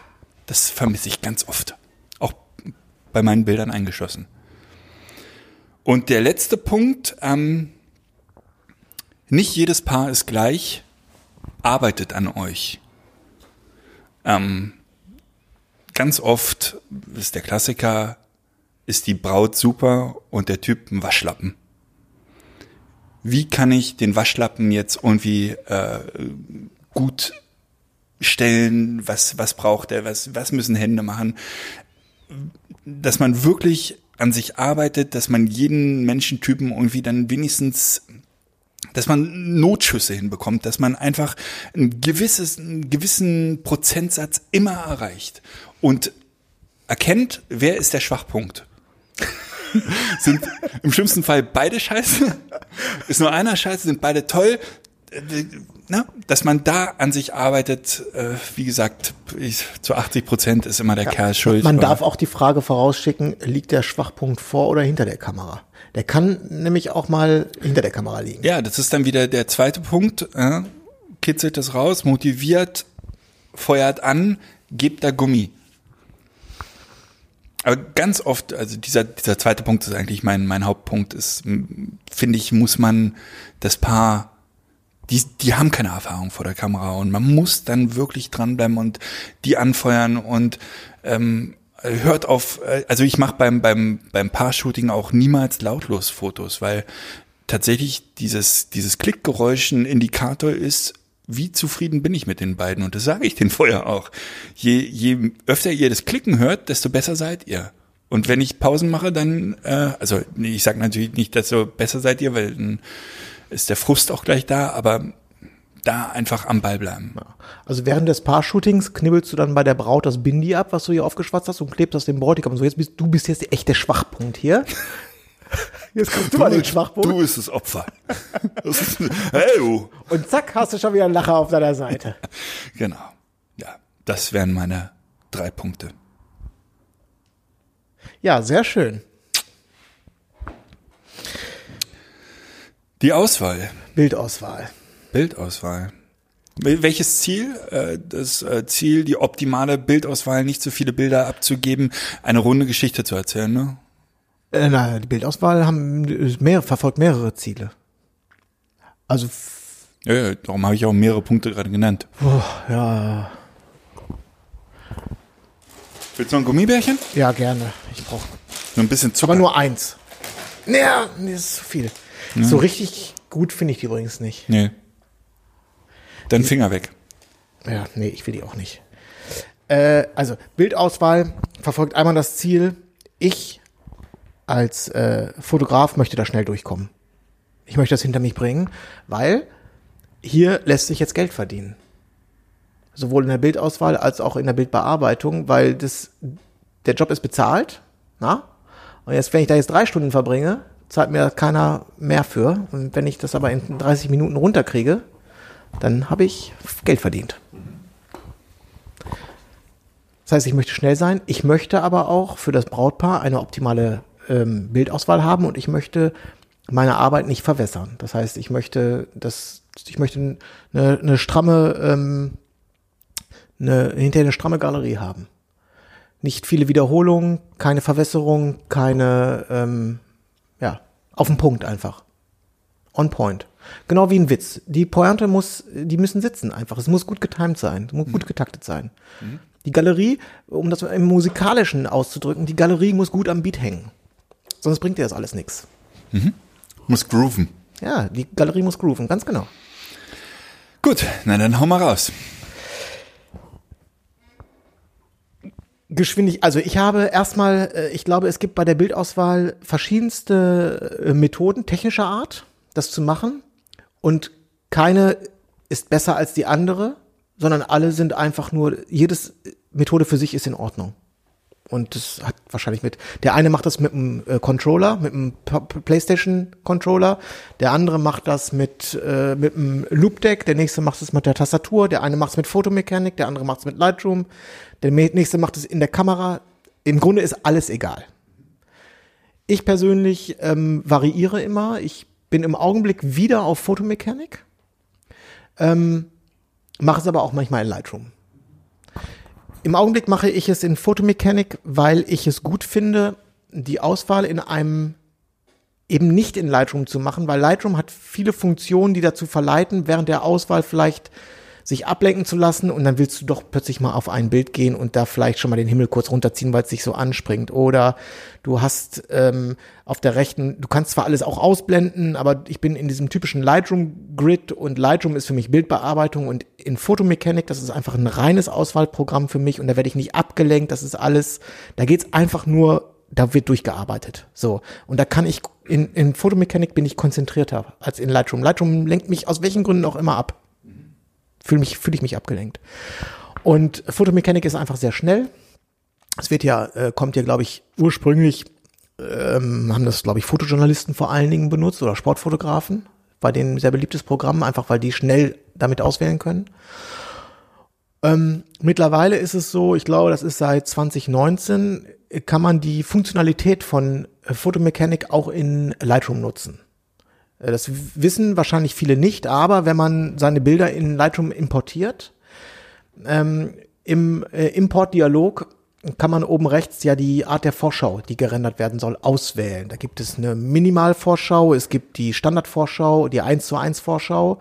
das vermisse ich ganz oft, auch bei meinen Bildern eingeschossen. Und der letzte Punkt: ähm, Nicht jedes Paar ist gleich. Arbeitet an euch. Ähm, ganz oft ist der Klassiker, ist die Braut super und der Typ ein Waschlappen. Wie kann ich den Waschlappen jetzt irgendwie äh, gut stellen? Was, was braucht er? Was, was müssen Hände machen? Dass man wirklich an sich arbeitet, dass man jeden Menschentypen irgendwie dann wenigstens dass man Notschüsse hinbekommt, dass man einfach ein gewisses, einen gewissen Prozentsatz immer erreicht und erkennt, wer ist der Schwachpunkt. sind im schlimmsten Fall beide scheiße, ist nur einer scheiße, sind beide toll, na, dass man da an sich arbeitet, äh, wie gesagt, ich, zu 80 Prozent ist immer der Kerl schuld. Man darf auch die Frage vorausschicken, liegt der Schwachpunkt vor oder hinter der Kamera? Der kann nämlich auch mal hinter der Kamera liegen. Ja, das ist dann wieder der zweite Punkt. Äh, kitzelt das raus, motiviert, feuert an, gebt da Gummi. Aber ganz oft, also dieser, dieser zweite Punkt ist eigentlich mein, mein Hauptpunkt, ist, finde ich, muss man das Paar, die, die haben keine Erfahrung vor der Kamera und man muss dann wirklich dranbleiben und die anfeuern und ähm, hört auf, äh, also ich mache beim, beim, beim Paar-Shooting auch niemals lautlos Fotos, weil tatsächlich dieses, dieses Klickgeräusch ein Indikator ist, wie zufrieden bin ich mit den beiden. Und das sage ich denen vorher auch. Je, je öfter ihr das Klicken hört, desto besser seid ihr. Und wenn ich Pausen mache, dann, äh, also ich sage natürlich nicht, desto besser seid ihr, weil dann ist der Frust auch gleich da, aber da einfach am Ball bleiben. Also während des Paar-Shootings knibbelst du dann bei der Braut das Bindi ab, was du hier aufgeschwatzt hast und klebst das dem Bräutigam. So, jetzt bist du bist jetzt echt der Schwachpunkt hier. Jetzt kommst du mal den Schwachpunkt. du bist das Opfer. Das ist, hey, du. Und zack, hast du schon wieder einen Lacher auf deiner Seite. Genau. Ja, das wären meine drei Punkte. Ja, sehr schön. Die Auswahl. Bildauswahl. Bildauswahl. Wel- Welches Ziel? Äh, Das äh, Ziel, die optimale Bildauswahl, nicht so viele Bilder abzugeben, eine runde Geschichte zu erzählen, ne? Äh, na, die Bildauswahl haben mehr, verfolgt mehrere Ziele. Also, ja, darum habe ich auch mehrere Punkte gerade genannt. oh, ja, Willst du noch ein Gummibärchen? ja, gerne. Ich brauche Nur ein bisschen Zucker. aber nur eins. Naja, nee, das ist zu viel. So richtig gut finde ich die übrigens nicht. Nee. Dann Finger weg. Ja, nee, ich will die auch nicht. Äh, also, Bildauswahl verfolgt einmal das Ziel, ich als äh, Fotograf möchte da schnell durchkommen. Ich möchte das hinter mich bringen, weil hier lässt sich jetzt Geld verdienen. Sowohl in der Bildauswahl als auch in der Bildbearbeitung, weil das, der Job ist bezahlt. Na? Und jetzt, wenn ich da jetzt drei Stunden verbringe, zahlt mir keiner mehr für. Und wenn ich das aber in 30 Minuten runterkriege, dann habe ich Geld verdient. Das heißt, ich möchte schnell sein. Ich möchte aber auch für das Brautpaar eine optimale ähm, Bildauswahl haben und ich möchte meine Arbeit nicht verwässern. Das heißt, ich möchte das, ich möchte eine, eine stramme, ähm, eine, hinterher eine stramme Galerie haben. Nicht viele Wiederholungen, keine Verwässerung, keine, ähm, auf den Punkt einfach. On point. Genau wie ein Witz. Die Pointe muss, die müssen sitzen einfach. Es muss gut getimed sein, es muss mhm. gut getaktet sein. Mhm. Die Galerie, um das im Musikalischen auszudrücken, die Galerie muss gut am Beat hängen. Sonst bringt dir das alles nichts. Mhm. Muss grooven. Ja, die Galerie muss grooven, ganz genau. Gut, na dann hau mal raus. Geschwindig, also ich habe erstmal, äh, ich glaube, es gibt bei der Bildauswahl verschiedenste äh, Methoden technischer Art, das zu machen. Und keine ist besser als die andere, sondern alle sind einfach nur, jedes Methode für sich ist in Ordnung. Und das hat wahrscheinlich mit, der eine macht das mit einem äh, Controller, mit einem PlayStation Controller, der andere macht das mit, äh, mit einem Loop Deck, der nächste macht es mit der Tastatur, der eine macht es mit Photomechanik, der andere macht es mit Lightroom, der nächste macht es in der Kamera. Im Grunde ist alles egal. Ich persönlich ähm, variiere immer. Ich bin im Augenblick wieder auf Photomechanik, ähm, mache es aber auch manchmal in Lightroom. Im Augenblick mache ich es in Photomechanik, weil ich es gut finde, die Auswahl in einem eben nicht in Lightroom zu machen, weil Lightroom hat viele Funktionen, die dazu verleiten, während der Auswahl vielleicht sich ablenken zu lassen und dann willst du doch plötzlich mal auf ein Bild gehen und da vielleicht schon mal den Himmel kurz runterziehen, weil es sich so anspringt. Oder du hast ähm, auf der rechten, du kannst zwar alles auch ausblenden, aber ich bin in diesem typischen Lightroom-Grid und Lightroom ist für mich Bildbearbeitung und in Photomechanik, das ist einfach ein reines Auswahlprogramm für mich und da werde ich nicht abgelenkt, das ist alles, da geht's einfach nur da wird durchgearbeitet. So. Und da kann ich, in, in Photomechanik bin ich konzentrierter als in Lightroom. Lightroom lenkt mich aus welchen Gründen auch immer ab fühle mich, fühle ich mich abgelenkt. Und Fotomechanik ist einfach sehr schnell. Es wird ja, äh, kommt ja, glaube ich, ursprünglich, ähm, haben das, glaube ich, Fotojournalisten vor allen Dingen benutzt oder Sportfotografen. Bei denen sehr beliebtes Programm, einfach weil die schnell damit auswählen können. Ähm, mittlerweile ist es so, ich glaube, das ist seit 2019, kann man die Funktionalität von Fotomechanik auch in Lightroom nutzen. Äh, das wissen wahrscheinlich viele nicht, aber wenn man seine Bilder in Lightroom importiert, ähm, im äh, Importdialog kann man oben rechts ja die Art der Vorschau, die gerendert werden soll, auswählen. Da gibt es eine Minimalvorschau, es gibt die Standardvorschau, die 1 zu 1 Vorschau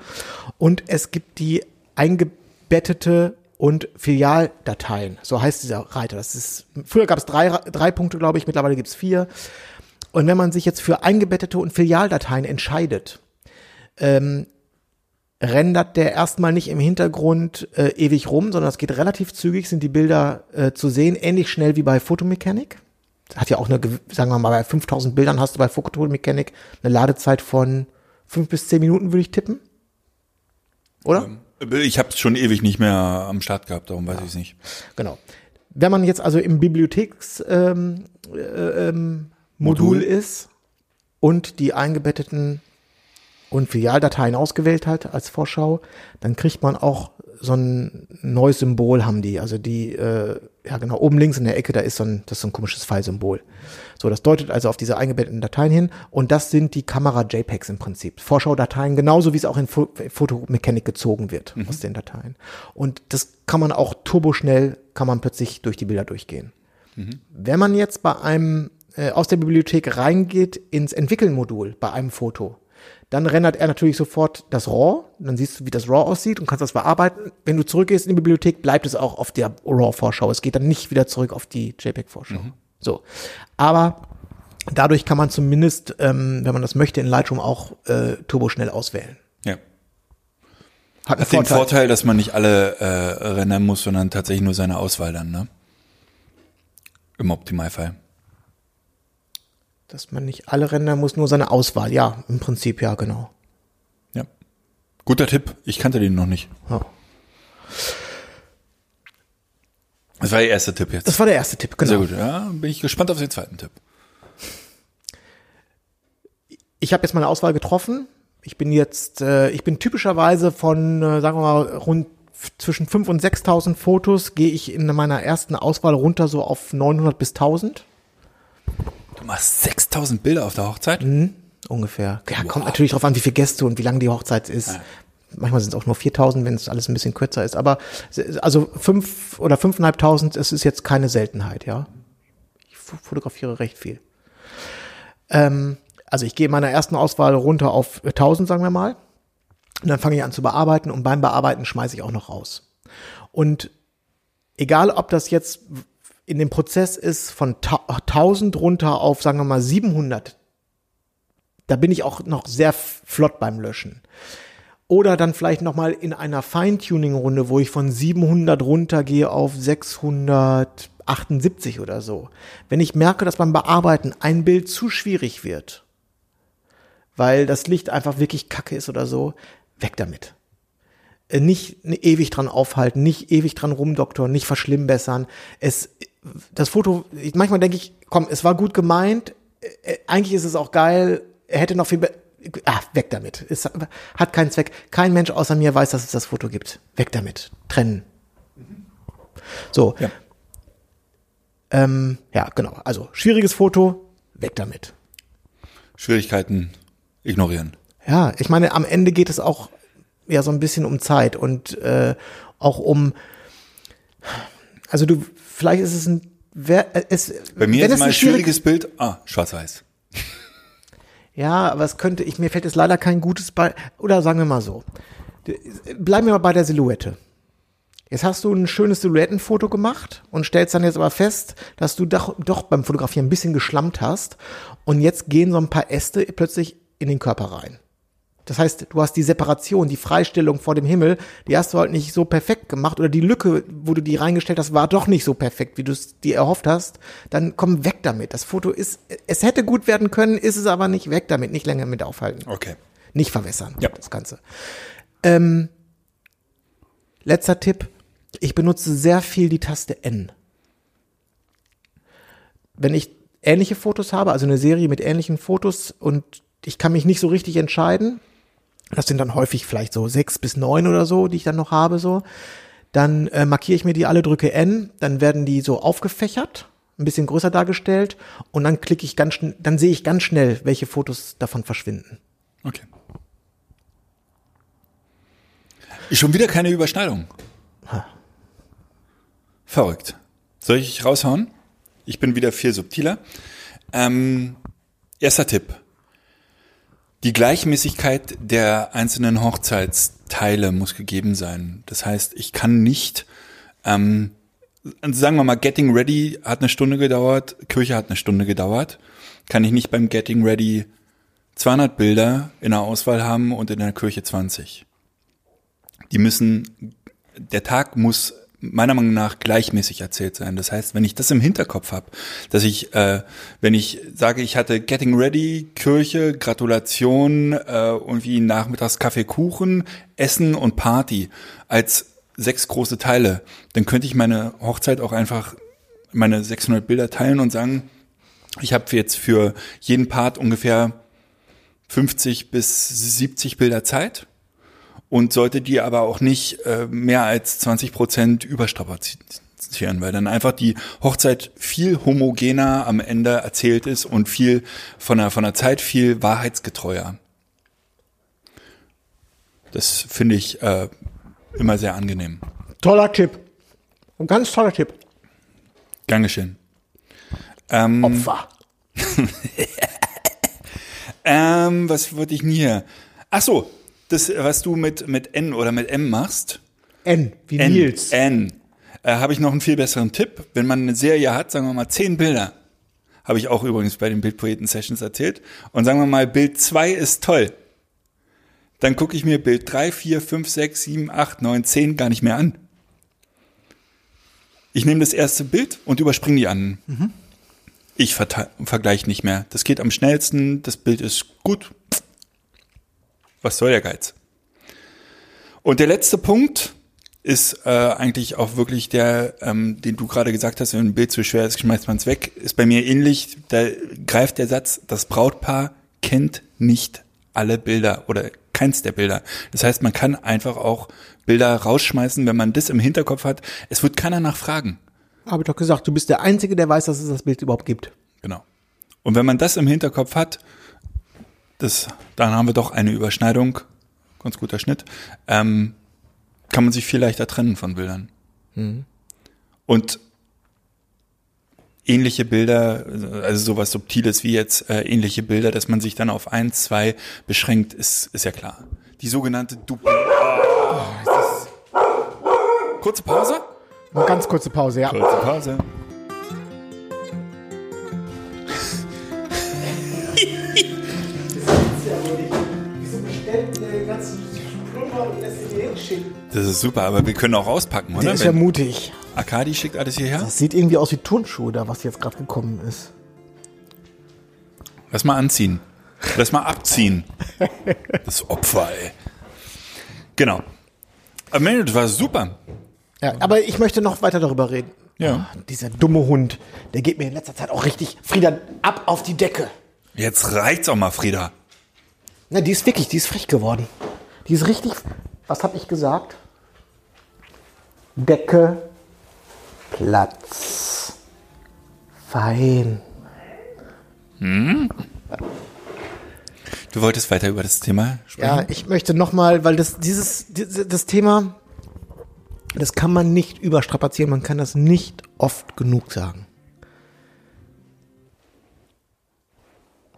und es gibt die eingebettete und Filialdateien. So heißt dieser Reiter. Das ist, früher gab es drei, drei Punkte, glaube ich, mittlerweile gibt es vier. Und wenn man sich jetzt für eingebettete und Filialdateien entscheidet, ähm, rendert der erstmal nicht im Hintergrund äh, ewig rum, sondern es geht relativ zügig, sind die Bilder äh, zu sehen, ähnlich schnell wie bei Photomechanik. Hat ja auch eine, sagen wir mal, bei 5000 Bildern hast du bei Photomechanik eine Ladezeit von fünf bis zehn Minuten, würde ich tippen. Oder? Ähm, ich habe es schon ewig nicht mehr am Start gehabt, darum weiß ja. ich es nicht. Genau. Wenn man jetzt also im Bibliotheks ähm, äh, ähm, Modul, Modul ist und die eingebetteten und Filialdateien ausgewählt hat als Vorschau, dann kriegt man auch so ein neues Symbol haben die. Also die, äh, ja genau, oben links in der Ecke, da ist so ein, das ist so ein komisches Pfeilsymbol. So, das deutet also auf diese eingebetteten Dateien hin und das sind die Kamera-JPEGs im Prinzip. Vorschaudateien, genauso wie es auch in Fotomechanik gezogen wird mhm. aus den Dateien. Und das kann man auch turboschnell, kann man plötzlich durch die Bilder durchgehen. Mhm. Wenn man jetzt bei einem äh, aus der Bibliothek reingeht ins Entwickeln-Modul bei einem Foto, dann rendert er natürlich sofort das RAW, dann siehst du, wie das RAW aussieht und kannst das bearbeiten. Wenn du zurückgehst in die Bibliothek, bleibt es auch auf der RAW-Vorschau. Es geht dann nicht wieder zurück auf die JPEG-Vorschau. Mhm. So. Aber dadurch kann man zumindest, ähm, wenn man das möchte, in Lightroom auch äh, turboschnell auswählen. Ja. Hat, Hat den Vorteil, dass man nicht alle äh, rendern muss, sondern tatsächlich nur seine Auswahl dann, ne? Im Optimalfall. Dass man nicht alle Ränder muss, nur seine Auswahl. Ja, im Prinzip ja, genau. Ja. Guter Tipp. Ich kannte den noch nicht. Ja. Das war der erste Tipp jetzt. Das war der erste Tipp, genau. Sehr gut. Ja, bin ich gespannt auf den zweiten Tipp. Ich habe jetzt meine Auswahl getroffen. Ich bin jetzt, äh, ich bin typischerweise von, äh, sagen wir mal, rund zwischen 5.000 und 6.000 Fotos gehe ich in meiner ersten Auswahl runter so auf 900 bis 1.000 Du machst 6000 Bilder auf der Hochzeit? ungefähr. Ja, kommt natürlich drauf an, wie viele Gäste und wie lang die Hochzeit ist. Manchmal sind es auch nur 4.000, wenn es alles ein bisschen kürzer ist. Aber also fünf oder 5.500, es ist jetzt keine Seltenheit, ja. Ich fotografiere recht viel. Ähm, also ich gehe in meiner ersten Auswahl runter auf 1000, sagen wir mal. Und dann fange ich an zu bearbeiten und beim Bearbeiten schmeiße ich auch noch raus. Und egal, ob das jetzt in dem Prozess ist von ta- 1000 runter auf, sagen wir mal, 700, da bin ich auch noch sehr flott beim Löschen. Oder dann vielleicht noch mal in einer Feintuning-Runde, wo ich von 700 runtergehe auf 678 oder so. Wenn ich merke, dass beim Bearbeiten ein Bild zu schwierig wird, weil das Licht einfach wirklich kacke ist oder so, weg damit. Äh, Nicht ewig dran aufhalten, nicht ewig dran rumdoktoren, nicht verschlimmbessern. Es, das Foto, ich, manchmal denke ich, komm, es war gut gemeint, äh, eigentlich ist es auch geil, er hätte noch viel, ah, weg damit. Es hat keinen Zweck. Kein Mensch außer mir weiß, dass es das Foto gibt. Weg damit. Trennen. So. Ja. Ähm, ja, genau. Also, schwieriges Foto, weg damit. Schwierigkeiten ignorieren. Ja, ich meine, am Ende geht es auch ja so ein bisschen um Zeit und äh, auch um, also du, vielleicht ist es ein, wer, äh, es, Bei mir wenn ist es mal ein schwierig- schwieriges Bild. Ah, schwarz-weiß. Ja, aber es könnte, ich, mir fällt jetzt leider kein gutes bei, oder sagen wir mal so. Bleiben wir mal bei der Silhouette. Jetzt hast du ein schönes Silhouettenfoto gemacht und stellst dann jetzt aber fest, dass du doch, doch beim Fotografieren ein bisschen geschlammt hast und jetzt gehen so ein paar Äste plötzlich in den Körper rein. Das heißt, du hast die Separation, die Freistellung vor dem Himmel, die hast du halt nicht so perfekt gemacht oder die Lücke, wo du die reingestellt hast, war doch nicht so perfekt, wie du es dir erhofft hast. Dann komm weg damit. Das Foto ist, es hätte gut werden können, ist es aber nicht weg damit, nicht länger mit aufhalten. Okay. Nicht verwässern, Ja. das Ganze. Ähm, letzter Tipp. Ich benutze sehr viel die Taste N. Wenn ich ähnliche Fotos habe, also eine Serie mit ähnlichen Fotos und ich kann mich nicht so richtig entscheiden, das sind dann häufig vielleicht so sechs bis neun oder so, die ich dann noch habe, so, dann äh, markiere ich mir die alle, drücke N, dann werden die so aufgefächert, ein bisschen größer dargestellt und dann klicke ich ganz schnell, dann sehe ich ganz schnell, welche Fotos davon verschwinden. Okay. Schon wieder keine Überschneidung. Verrückt. Soll ich raushauen? Ich bin wieder viel subtiler. Ähm, erster Tipp. Die Gleichmäßigkeit der einzelnen Hochzeitsteile muss gegeben sein. Das heißt, ich kann nicht, ähm, sagen wir mal, Getting Ready hat eine Stunde gedauert, Kirche hat eine Stunde gedauert. Kann ich nicht beim Getting Ready 200 Bilder in der Auswahl haben und in der Kirche 20. Die müssen, der Tag muss meiner Meinung nach gleichmäßig erzählt sein. Das heißt, wenn ich das im Hinterkopf habe, dass ich, äh, wenn ich sage, ich hatte Getting Ready, Kirche, Gratulation, äh, irgendwie nachmittags Kaffee, Kuchen, Essen und Party als sechs große Teile, dann könnte ich meine Hochzeit auch einfach meine 600 Bilder teilen und sagen, ich habe jetzt für jeden Part ungefähr 50 bis 70 Bilder Zeit und sollte die aber auch nicht äh, mehr als 20 Prozent überstrapazieren, weil dann einfach die Hochzeit viel homogener am Ende erzählt ist und viel von der, von der Zeit viel wahrheitsgetreuer. Das finde ich äh, immer sehr angenehm. Toller Tipp. Ein ganz toller Tipp. Gern geschehen. Ähm, Opfer. Ähm, was wollte ich denn hier? Ach so, das, was du mit, mit N oder mit M machst. N, wie N, Nils. N. Äh, Habe ich noch einen viel besseren Tipp. Wenn man eine Serie hat, sagen wir mal zehn Bilder. Habe ich auch übrigens bei den Bildpoeten-Sessions erzählt. Und sagen wir mal, Bild zwei ist toll. Dann gucke ich mir Bild drei, vier, fünf, sechs, sieben, acht, neun, zehn gar nicht mehr an. Ich nehme das erste Bild und überspringe die anderen. Ich vergleiche nicht mehr. Das geht am schnellsten, das Bild ist gut. Was soll der Geiz? Und der letzte Punkt ist äh, eigentlich auch wirklich der, ähm, den du gerade gesagt hast, wenn ein Bild zu schwer ist, schmeißt man es weg. Ist bei mir ähnlich. Da greift der Satz, das Brautpaar kennt nicht alle Bilder oder keins der Bilder. Das heißt, man kann einfach auch Bilder rausschmeißen, wenn man das im Hinterkopf hat. Es wird keiner nachfragen. Habe ich doch gesagt, du bist der Einzige, der weiß, dass es das Bild überhaupt gibt. Genau. Und wenn man das im Hinterkopf hat, das, dann haben wir doch eine Überschneidung, ganz guter Schnitt, ähm, kann man sich viel leichter trennen von Bildern. Und ähnliche Bilder, also sowas Subtiles wie jetzt äh, ähnliche Bilder, dass man sich dann auf ein, zwei beschränkt, ist, ist ja klar. Die sogenannte Dupli. Kurze Pause? Eine ganz kurze Pause, ja. Kurze Pause. Das ist super, aber wir können auch auspacken, Der oder? ist ja mutig. Akadi schickt alles hierher. Das sieht irgendwie aus wie Turnschuhe da, was jetzt gerade gekommen ist. Lass mal anziehen. Lass mal abziehen. Das Opfer, ey. Genau. Aber Mensch, das war super. Ja, aber ich möchte noch weiter darüber reden. Ja. Ah, dieser dumme Hund, der geht mir in letzter Zeit auch richtig, Frieda, ab auf die Decke. Jetzt reicht's auch mal, Frieda. Na, die ist wirklich, die ist frech geworden. Die ist richtig, was habe ich gesagt? Decke, Platz. Fein. Du wolltest weiter über das Thema sprechen? Ja, ich möchte nochmal, weil das, dieses, dieses, das Thema, das kann man nicht überstrapazieren, man kann das nicht oft genug sagen.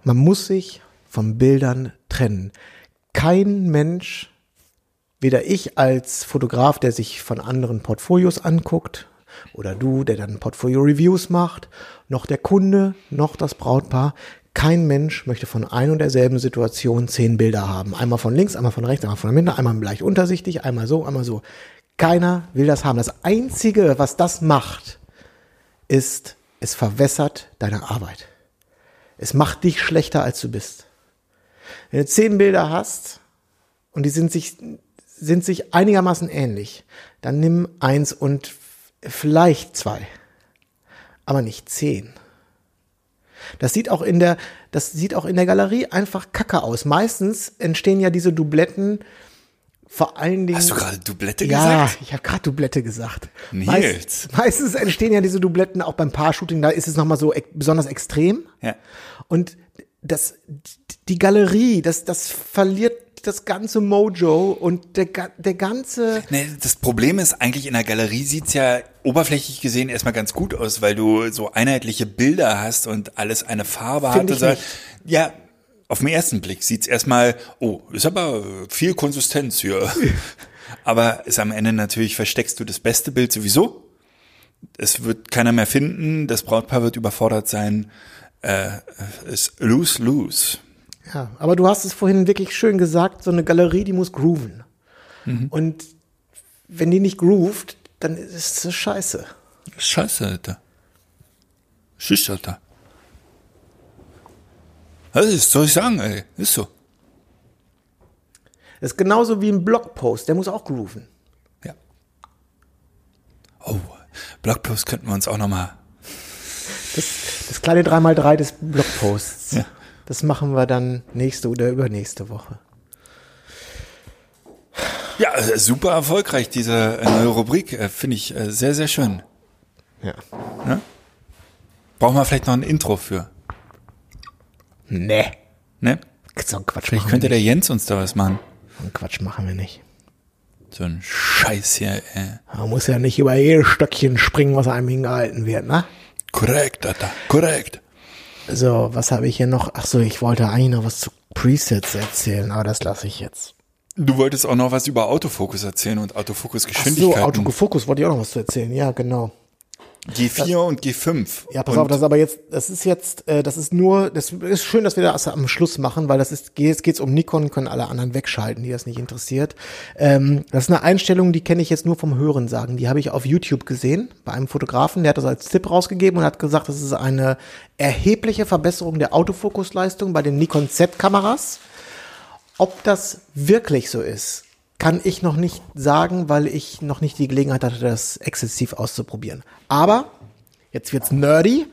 Man muss sich von Bildern trennen. Kein Mensch, weder ich als Fotograf, der sich von anderen Portfolios anguckt, oder du, der dann Portfolio-Reviews macht, noch der Kunde, noch das Brautpaar, kein Mensch möchte von ein und derselben Situation zehn Bilder haben. Einmal von links, einmal von rechts, einmal von der Mitte, einmal leicht untersichtig, einmal so, einmal so. Keiner will das haben. Das Einzige, was das macht, ist, es verwässert deine Arbeit. Es macht dich schlechter, als du bist. Wenn du zehn Bilder hast und die sind sich, sind sich einigermaßen ähnlich, dann nimm eins und vielleicht zwei, aber nicht zehn. Das sieht auch in der, das sieht auch in der Galerie einfach kacke aus. Meistens entstehen ja diese Dubletten vor allen Dingen. Hast du gerade Dublette Ja, gesagt? ich habe gerade Doublette gesagt. Nils. Meist, meistens entstehen ja diese Doubletten auch beim Paar-Shooting, da ist es nochmal so besonders extrem. Ja. Und das, die Galerie, das, das verliert das ganze Mojo und der, der ganze, Nee, das Problem ist eigentlich in der Galerie sieht's ja oberflächlich gesehen erstmal ganz gut aus, weil du so einheitliche Bilder hast und alles eine Farbe hat. Find ich so. Ja, auf den ersten Blick sieht's erstmal, oh, ist aber viel Konsistenz hier. aber ist am Ende natürlich versteckst du das beste Bild sowieso. Es wird keiner mehr finden, das Brautpaar wird überfordert sein. Äh, ist lose, lose. Ja, aber du hast es vorhin wirklich schön gesagt, so eine Galerie, die muss grooven. Und wenn die nicht groovt, dann ist es scheiße. Scheiße, Alter. Schisch, Alter. Was soll ich sagen, ey? Ist so. Das ist genauso wie ein Blogpost, der muss auch grooven. Ja. Oh, Blogpost könnten wir uns auch nochmal. Das, das kleine 3x3 des Blogposts. Ja. Das machen wir dann nächste oder übernächste Woche. Ja, äh, super erfolgreich, diese äh, neue Rubrik. Äh, Finde ich sehr, sehr schön. Ja. Brauchen wir vielleicht noch ein Intro für. Nee. Ne? So ein Quatsch Vielleicht könnte der. Jens uns da was machen. So einen Quatsch machen wir nicht. So ein Scheiß hier, ey. Man muss ja nicht über jedes Stöckchen springen, was einem hingehalten wird, ne? Korrekt, Alter. Korrekt. So, was habe ich hier noch? Ach so, ich wollte eigentlich noch was zu Presets erzählen, aber das lasse ich jetzt. Du wolltest auch noch was über Autofokus erzählen und Ach so. Autofokus wollte ich auch noch was zu erzählen. Ja, genau. G4 und G5. Ja, pass und auf, das ist aber jetzt, das ist jetzt, äh, das ist nur, das ist schön, dass wir das am Schluss machen, weil das ist, jetzt geht's um Nikon, können alle anderen wegschalten, die das nicht interessiert. Ähm, das ist eine Einstellung, die kenne ich jetzt nur vom Hören sagen. Die habe ich auf YouTube gesehen bei einem Fotografen, der hat das als Tipp rausgegeben und hat gesagt, das ist eine erhebliche Verbesserung der Autofokusleistung bei den Nikon Z-Kameras. Ob das wirklich so ist, kann ich noch nicht sagen, weil ich noch nicht die Gelegenheit hatte, das exzessiv auszuprobieren. Aber jetzt wird's nerdy.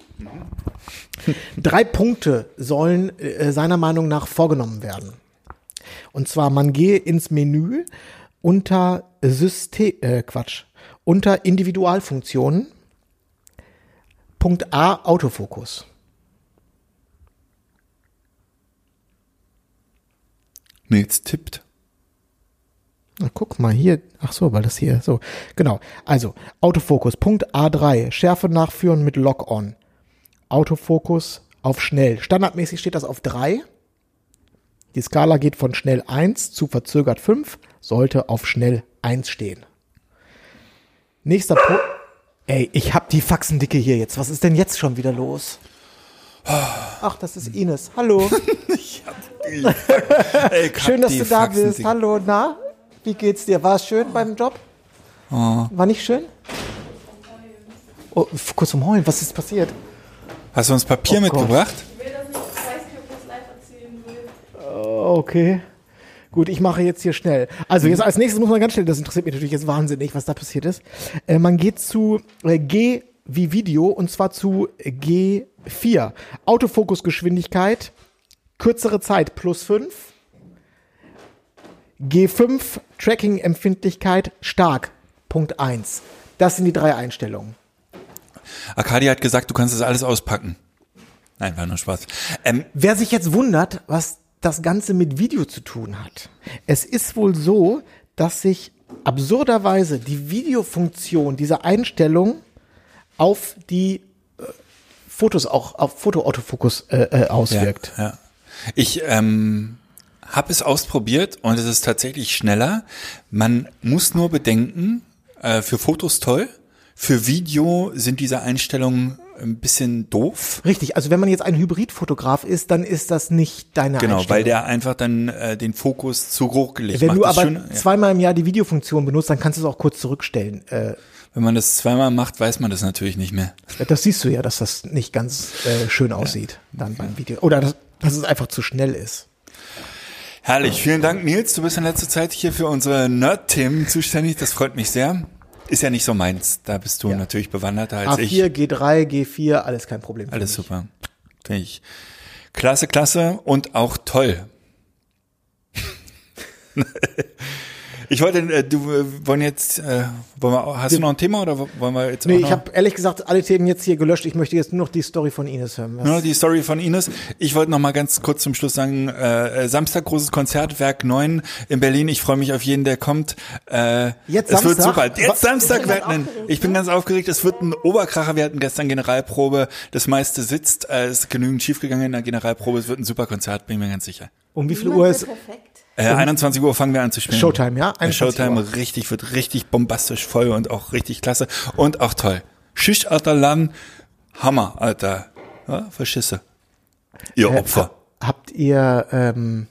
Drei Punkte sollen äh, seiner Meinung nach vorgenommen werden. Und zwar, man gehe ins Menü unter System, äh, Quatsch, unter Individualfunktionen. Punkt A, Autofokus. Nils tippt. Na, guck mal hier. Ach so, weil das hier so. Genau. Also, Autofokus. Punkt A3. Schärfe nachführen mit Lock-on. Autofokus auf schnell. Standardmäßig steht das auf 3. Die Skala geht von schnell 1 zu verzögert 5. Sollte auf schnell 1 stehen. Nächster Punkt. Ey, ich hab die Faxendicke hier jetzt. Was ist denn jetzt schon wieder los? Ach, das ist Ines. Hallo. Ey, Schön, dass die du da bist. Hallo, na? Wie geht's dir? War es schön beim Job? Oh. War nicht schön? Oh, kurz zum Heulen, was ist passiert? Hast du uns Papier Oh mitgebracht? Ich will das nicht, ich weiß nicht, ob ich das live erzählen will. Oh, okay. Gut, ich mache jetzt hier schnell. Also jetzt als nächstes muss man ganz schnell, das interessiert mich natürlich jetzt wahnsinnig, was da passiert ist. Äh, man geht zu äh, G wie Video und zwar zu G4. Autofokusgeschwindigkeit, kürzere Zeit plus 5. G5 Tracking-Empfindlichkeit stark. Punkt 1. Das sind die drei Einstellungen. Arcadia hat gesagt, du kannst das alles auspacken. Nein, war nur Spaß. Ähm, Wer sich jetzt wundert, was das Ganze mit Video zu tun hat. Es ist wohl so, dass sich absurderweise die Videofunktion dieser Einstellung auf die äh, Fotos auch, auf Fotoautofokus äh, äh, auswirkt. Ja, ja. Ich ähm, habe es ausprobiert und es ist tatsächlich schneller. Man muss nur bedenken, äh, für Fotos toll, für Video sind diese Einstellungen ein bisschen doof. Richtig, also wenn man jetzt ein Hybridfotograf ist, dann ist das nicht deine Genau, Einstellung. weil der einfach dann äh, den Fokus zu hoch gelegt wenn macht. du aber ja. zweimal im Jahr die Videofunktion benutzt, dann kannst du es auch kurz zurückstellen. Äh, Wenn man das zweimal macht, weiß man das natürlich nicht mehr. das siehst du ja, dass das nicht ganz äh, schön aussieht dann beim Video. Oder dass, dass es einfach zu schnell ist. Herrlich, vielen Dank Nils. Du bist in letzter Zeit hier für unsere Nerd-Themen zuständig. Das freut mich sehr. Ist ja nicht so meins. Da bist du natürlich bewanderter als ich. A4, G3, G4, alles kein Problem. für Alles mich. super. Finde ich. Klasse, klasse und auch toll. ich wollte, äh, du äh, wollen jetzt, äh, wollen wir, hast du noch ein Thema oder wollen wir jetzt Nee, auch ich habe ehrlich gesagt alle Themen jetzt hier gelöscht. Ich möchte jetzt nur noch die Story von Ines hören. Was? Nur noch die Story von Ines. Ich wollte noch mal ganz kurz zum Schluss sagen, äh, Samstag großes Konzert, Werk 9 in Berlin. Ich freue mich auf jeden, der kommt. Äh, Jetzt es wird Samstag? super. Jetzt Samstag. Aufgeregt, ich bin ne? ganz aufgeregt. Es wird ein Oberkracher. Wir hatten gestern Generalprobe. Das meiste sitzt. Äh, es ist genügend schiefgegangen in der Generalprobe. Es wird ein super Konzert, bin ich mir ganz sicher. Um wie viel Uhr ist perfekt. Äh, 21 Uhr fangen wir an zu spielen. Showtime, ja? Äh, 21 Showtime Uhr. richtig, wird richtig bombastisch voll und auch richtig klasse. Und auch toll. Schicht, alter Lamm. Hammer, Alter. Ja, Verschisse. Ihr Äh, Opfer. Habt ihr ähm,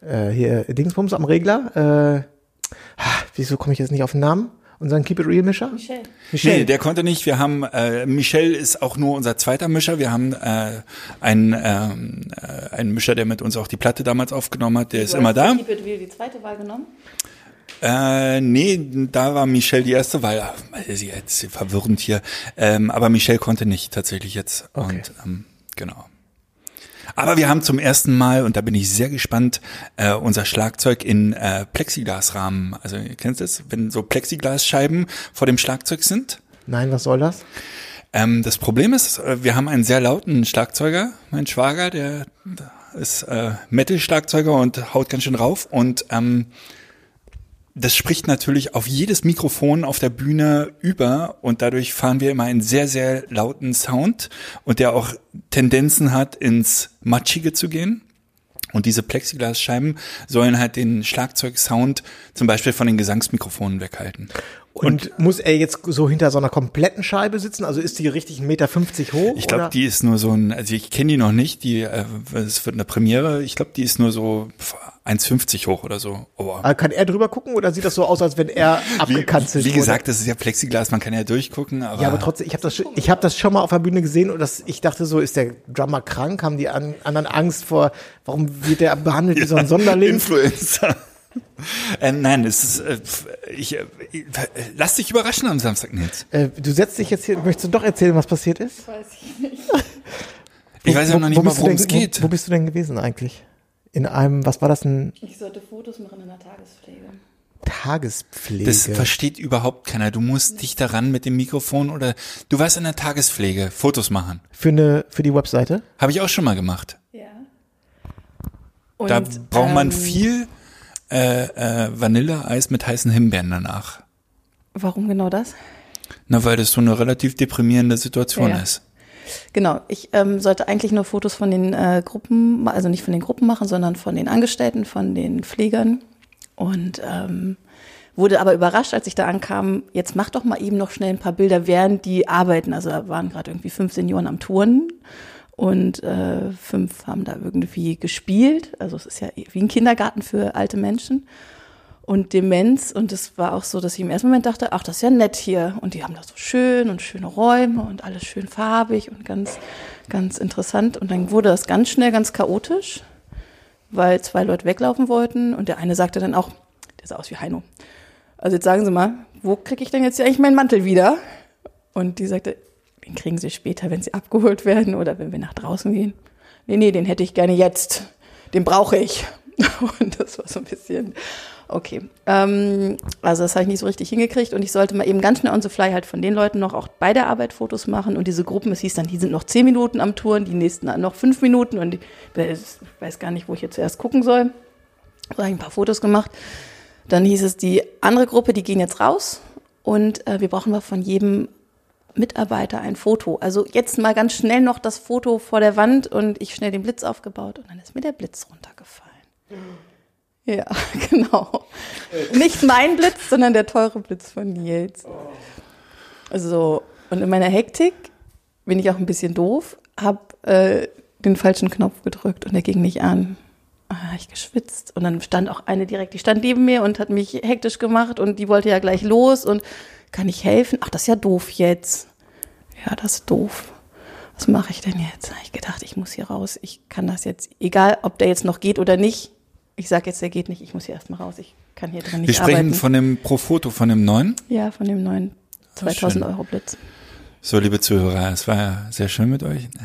äh, hier Dingsbums am Regler? Äh, wieso komme ich jetzt nicht auf den Namen? Unseren Keep It Real Mischer? Michelle. Michel. Nee, der konnte nicht. Wir haben, äh, Michel ist auch nur unser zweiter Mischer. Wir haben äh, einen, ähm, äh, einen Mischer, der mit uns auch die Platte damals aufgenommen hat. Der ist Du immer hast da. Keep It Real die zweite Wahl genommen. Äh, nee, da war Michel die erste Wahl. Ach, sie jetzt verwirrend hier. Ähm, aber Michel konnte nicht tatsächlich jetzt. Okay. Und ähm, genau. Aber wir haben zum ersten Mal, und da bin ich sehr gespannt, äh, unser Schlagzeug in äh, Plexiglasrahmen. Also ihr kennt das, wenn so Plexiglasscheiben vor dem Schlagzeug sind. Nein, was soll das? Ähm, das Problem ist, äh, wir haben einen sehr lauten Schlagzeuger, mein Schwager, der ist äh, Metal-Schlagzeuger und haut ganz schön rauf. Und ähm, das spricht natürlich auf jedes Mikrofon auf der Bühne über und dadurch fahren wir immer einen sehr, sehr lauten Sound und der auch Tendenzen hat, ins Matschige zu gehen. Und diese Plexiglasscheiben sollen halt den Schlagzeugsound zum Beispiel von den Gesangsmikrofonen weghalten. Und, muss er jetzt so hinter so einer kompletten Scheibe sitzen? Also ist die richtig 1,50 Meter hoch? Ich glaube, die ist nur so ein, also ich kenne die noch nicht, die, äh, es wird eine Premiere, ich glaube, die ist nur so 1,50 hoch oder so. Aber Aber kann er drüber gucken oder sieht das so aus, als wenn er wie, abgekanzelt wie wurde? gesagt, das ist ja Plexiglas, man kann ja durchgucken, aber, Ja, aber trotzdem, ich habe das, schon- ich hab das schon mal auf der Bühne gesehen und das, ich dachte so, ist der Drummer krank? Haben die an, anderen Angst vor, warum wird der behandelt wie so ein Sonderling? Influencer. äh, nein, es ist, äh, ich, äh, lass dich überraschen am Samstag, Nils. Äh, du setzt dich jetzt hier, möchtest du doch erzählen, was passiert ist? Weiß ich nicht. Ich weiß ja noch nicht Wo mal, worum denn- es geht. Wo, wo bist du denn gewesen eigentlich? In einem, was war das, ein Ich sollte Fotos machen in der Tagespflege. Tagespflege? Das versteht überhaupt keiner. Du musst dich daran mit dem Mikrofon oder du warst in der Tagespflege, Fotos machen. für eine, für die Webseite? Habe ich auch schon mal gemacht. Ja. Da Und, braucht man ähm, viel äh, äh, Vanilleeis mit heißen Himbeeren danach. Warum genau das? Na, weil das so eine relativ deprimierende Situation Ja. ist. Genau, ich ähm, sollte eigentlich nur Fotos von den äh, Gruppen, also nicht von den Gruppen machen, sondern von den Angestellten, von den Pflegern. Und ähm, wurde aber überrascht, als ich da ankam, jetzt mach doch mal eben noch schnell ein paar Bilder, während die arbeiten. Also da waren gerade irgendwie fünf Senioren am Touren und äh, fünf haben da irgendwie gespielt. Also es ist ja wie ein Kindergarten für alte Menschen und Demenz. Und es war auch so, dass ich im ersten Moment dachte, ach, das ist ja nett hier. Und die haben das so schön und schöne Räume und alles schön farbig und ganz, ganz interessant. Und dann wurde das ganz schnell ganz chaotisch, weil zwei Leute weglaufen wollten. Und der eine sagte dann auch, der sah aus wie Heino. Also jetzt sagen Sie mal, wo kriege ich denn jetzt eigentlich meinen Mantel wieder? Und die sagte, den kriegen Sie später, wenn Sie abgeholt werden oder wenn wir nach draußen gehen. Nee, nee, den hätte ich gerne jetzt. Den brauche ich. Und das war so ein bisschen, okay. Ähm, also das habe ich nicht so richtig hingekriegt und ich sollte mal eben ganz schnell on the fly halt von den Leuten noch auch bei der Arbeit Fotos machen und diese Gruppen, es hieß dann, die sind noch zehn Minuten am Touren, die nächsten noch fünf Minuten und ich weiß gar nicht, wo ich jetzt zuerst gucken soll. Da habe ich ein paar Fotos gemacht. Dann hieß es, die andere Gruppe, die gehen jetzt raus und äh, wir brauchen mal von jedem Mitarbeiter ein Foto. Also jetzt mal ganz schnell noch das Foto vor der Wand und ich schnell den Blitz aufgebaut und dann ist mir der Blitz runtergefallen. Ja, genau. Nicht mein Blitz, sondern der teure Blitz von Nils. Also, und in meiner Hektik bin ich auch ein bisschen doof, habe äh, den falschen Knopf gedrückt und der ging nicht an. Ah, hab ich geschwitzt. Und dann stand auch eine direkt, die stand neben mir und hat mich hektisch gemacht und die wollte ja gleich los und kann ich helfen? Ach, das ist ja doof jetzt. Ja, das ist doof. Was mache ich denn jetzt? Hab ich gedacht, ich muss hier raus. Ich kann das jetzt, egal ob der jetzt noch geht oder nicht. Ich sage jetzt, der geht nicht. Ich muss hier erstmal raus. Ich kann hier drin nicht Wir sprechen arbeiten. von dem Pro-Foto, von dem neuen. ja, von dem neuen 2000 schön. Euro Blitz. So, liebe Zuhörer, es war ja sehr schön mit euch.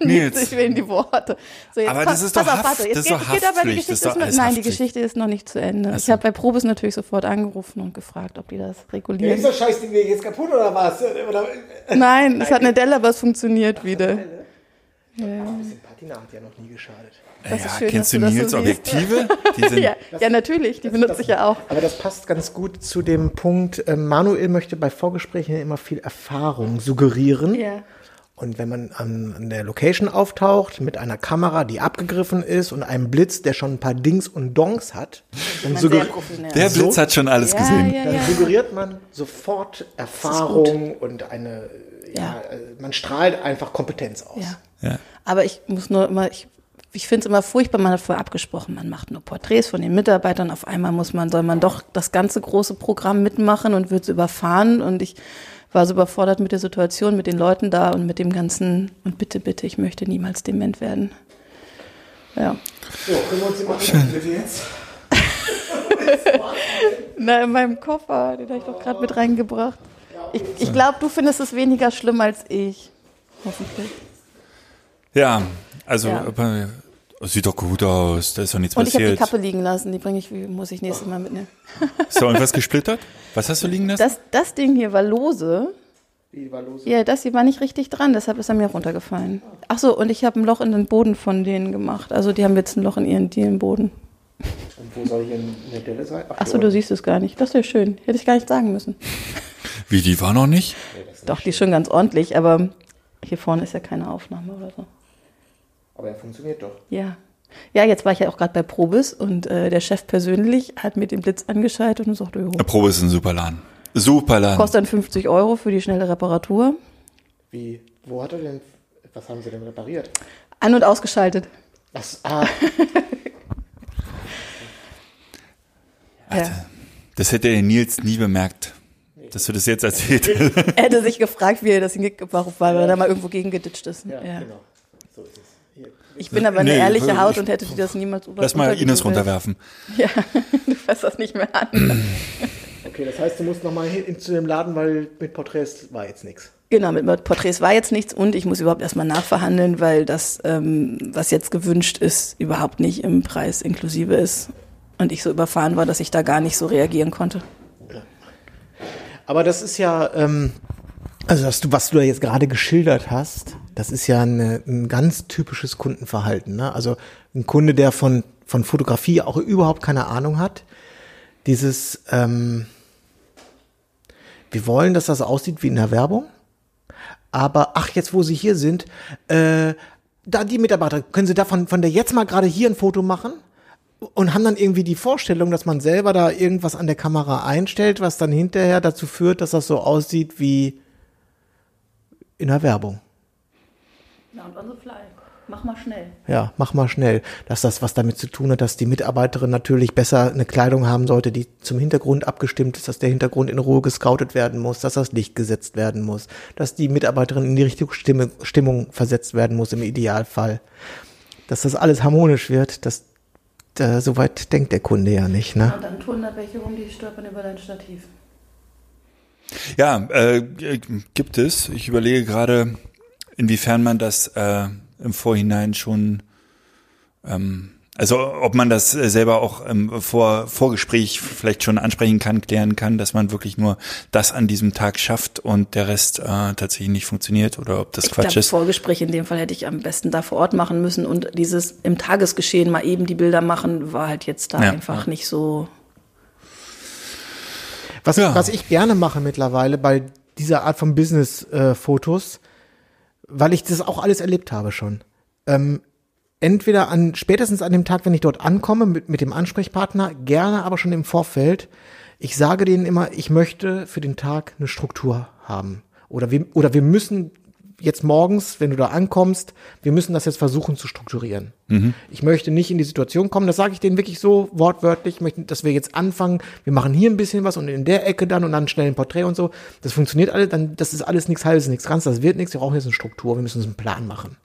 Nils. Ich will in die Worte. So, jetzt Aber das ist doch auf, Haft- warte, jetzt das ist geht, aber die Geschichte ist ist nein, die. Geschichte ist noch nicht zu Ende. Ach Ich habe bei Probes natürlich sofort angerufen und gefragt, ob die das regulieren. das Scheißding jetzt kaputt oder was? Oder, Nein, es hat eine Delle, aber es funktioniert wieder. Patina hat ja noch nie geschadet. Das ist ja, schön, kennst du Nils so. Objektive? Die sind, Ja, ja, natürlich, die benutze ich ja auch. Aber das passt ganz gut zu dem Punkt, äh, Manuel möchte bei Vorgesprächen immer viel Erfahrung suggerieren. Ja. Und wenn man an, an der Location auftaucht mit einer Kamera, die abgegriffen ist und einem Blitz, der schon ein paar Dings und Dongs hat, dann, Man sehr sugger professionell. der? Blitz hat schon alles ja, gesehen. Ja, dann suggeriert man sofort Erfahrung und eine, ja, Ja. äh, man strahlt einfach Kompetenz aus. ja. Ja. Aber ich muss nur immer, ich, ich finde es immer furchtbar, man hat vorher abgesprochen, man macht nur Porträts von den Mitarbeitern, auf einmal muss man, soll man doch das ganze große Programm mitmachen und wird es überfahren und ich war so überfordert mit der Situation, mit den Leuten da und mit dem ganzen, und bitte, bitte, ich möchte niemals dement werden. Ja. So, können wir uns jemanden bitte jetzt? Na, in meinem Koffer, den habe ich doch gerade mit reingebracht. Ich, ich glaube, du findest es weniger schlimm als ich. Hoffentlich. Ja, also Ja. sieht doch gut aus, da ist doch nichts Und ich habe die passiert. Kappe liegen lassen, die bringe ich, muss ich nächstes Mal mitnehmen. Ist da irgendwas gesplittert? Was hast du liegen lassen? Das, das Ding hier war lose. Die war los. Ja, das hier war nicht richtig dran, deshalb ist er mir runtergefallen. Ach so, und ich habe ein Loch in den Boden von denen gemacht. Also die haben jetzt ein Loch in ihren Dielenboden. Und wo soll hier eine Delle sein? Ach so, du siehst es gar nicht. Das ist ja schön. Hätte ich gar nicht sagen müssen. Wie, die war noch nicht? Doch, die ist schon ganz ordentlich, aber hier vorne ist ja keine Aufnahme oder so. Aber er funktioniert doch. Ja. Ja, jetzt war ich ja auch gerade bei Probis und äh, der Chef persönlich hat mir den Blitz angeschaltet und sagte, jo, Probe ist ein super Laden. Super Laden. kostet dann 50 Euro für die schnelle Reparatur. Wie, wo hat er denn, was haben sie denn repariert? An- und ausgeschaltet. Was, ah, Ja. Das hätte der Nils nie bemerkt, dass du das jetzt erzählt hast. Er hätte sich gefragt, wie er das hingekriegt warum, weil er da mal irgendwo gegengeditscht ist. Ja, genau. So ist es. Ich bin aber eine Nee, ehrliche ich- Haut und hätte dir das niemals über Lass mal Ines runterwerfen. Ja, du fasst das nicht mehr an. Okay, das heißt, du musst nochmal hin zu dem Laden, weil mit Porträts war jetzt nichts. Genau, mit Porträts war jetzt nichts und ich muss überhaupt erstmal nachverhandeln, weil das, ähm, was jetzt gewünscht ist, überhaupt nicht im Preis inklusive ist. Und ich so überfahren war, dass ich da gar nicht so reagieren konnte. Aber das ist ja, ähm, also was du, was du da jetzt gerade geschildert hast, das ist ja eine, ein ganz typisches Kundenverhalten. Ne? Also ein Kunde, der von, von Fotografie auch überhaupt keine Ahnung hat. Dieses, ähm, wir wollen, dass das aussieht wie in der Werbung. Aber ach, jetzt wo Sie hier sind, äh, da die Mitarbeiter, können Sie davon von der jetzt mal gerade hier ein Foto machen? Und haben dann irgendwie die Vorstellung, dass man selber da irgendwas an der Kamera einstellt, was dann hinterher dazu führt, dass das so aussieht wie in der Werbung. Ja, und on the fly. Mach mal schnell. Ja, mach mal schnell. Dass das was damit zu tun hat, dass die Mitarbeiterin natürlich besser eine Kleidung haben sollte, die zum Hintergrund abgestimmt ist, dass der Hintergrund in Ruhe gescoutet werden muss, dass das Licht gesetzt werden muss, dass die Mitarbeiterin in die richtige Stimme, Stimmung versetzt werden muss im Idealfall. Dass das alles harmonisch wird, das, äh, soweit denkt der Kunde ja nicht, ne? Und dann tun da welche rum, die stolpern über dein Stativ. Ja, äh, gibt es. Ich überlege gerade, inwiefern man das äh, im Vorhinein schon, ähm, also ob man das äh, selber auch im Vor Vorgespräch vielleicht schon ansprechen kann, klären kann, dass man wirklich nur das an diesem Tag schafft und der Rest äh, tatsächlich nicht funktioniert oder ob das Ich Quatsch glaube, ist. Vorgespräch in dem Fall hätte ich am besten da vor Ort machen müssen und dieses im Tagesgeschehen mal eben die Bilder machen, war halt jetzt da Ja, einfach ja. nicht so. Was, Ja. was ich gerne mache mittlerweile bei dieser Art von Business-Fotos, weil ich das auch alles erlebt habe schon. Ähm, entweder an, spätestens an dem Tag, wenn ich dort ankomme mit, mit dem Ansprechpartner, gerne aber schon im Vorfeld. Ich sage denen immer, ich möchte für den Tag eine Struktur haben. Oder wir, oder wir müssen jetzt morgens, wenn du da ankommst, wir müssen das jetzt versuchen zu strukturieren. Ich möchte nicht in die Situation kommen, das sage ich denen wirklich so wortwörtlich, ich möchte, dass wir jetzt anfangen, wir machen hier ein bisschen was und in der Ecke dann und dann schnell ein Porträt und so. Das funktioniert alles, dann, das ist alles nichts halbes, nichts Ganzes, das wird nichts, wir brauchen jetzt eine Struktur, wir müssen uns einen Plan machen.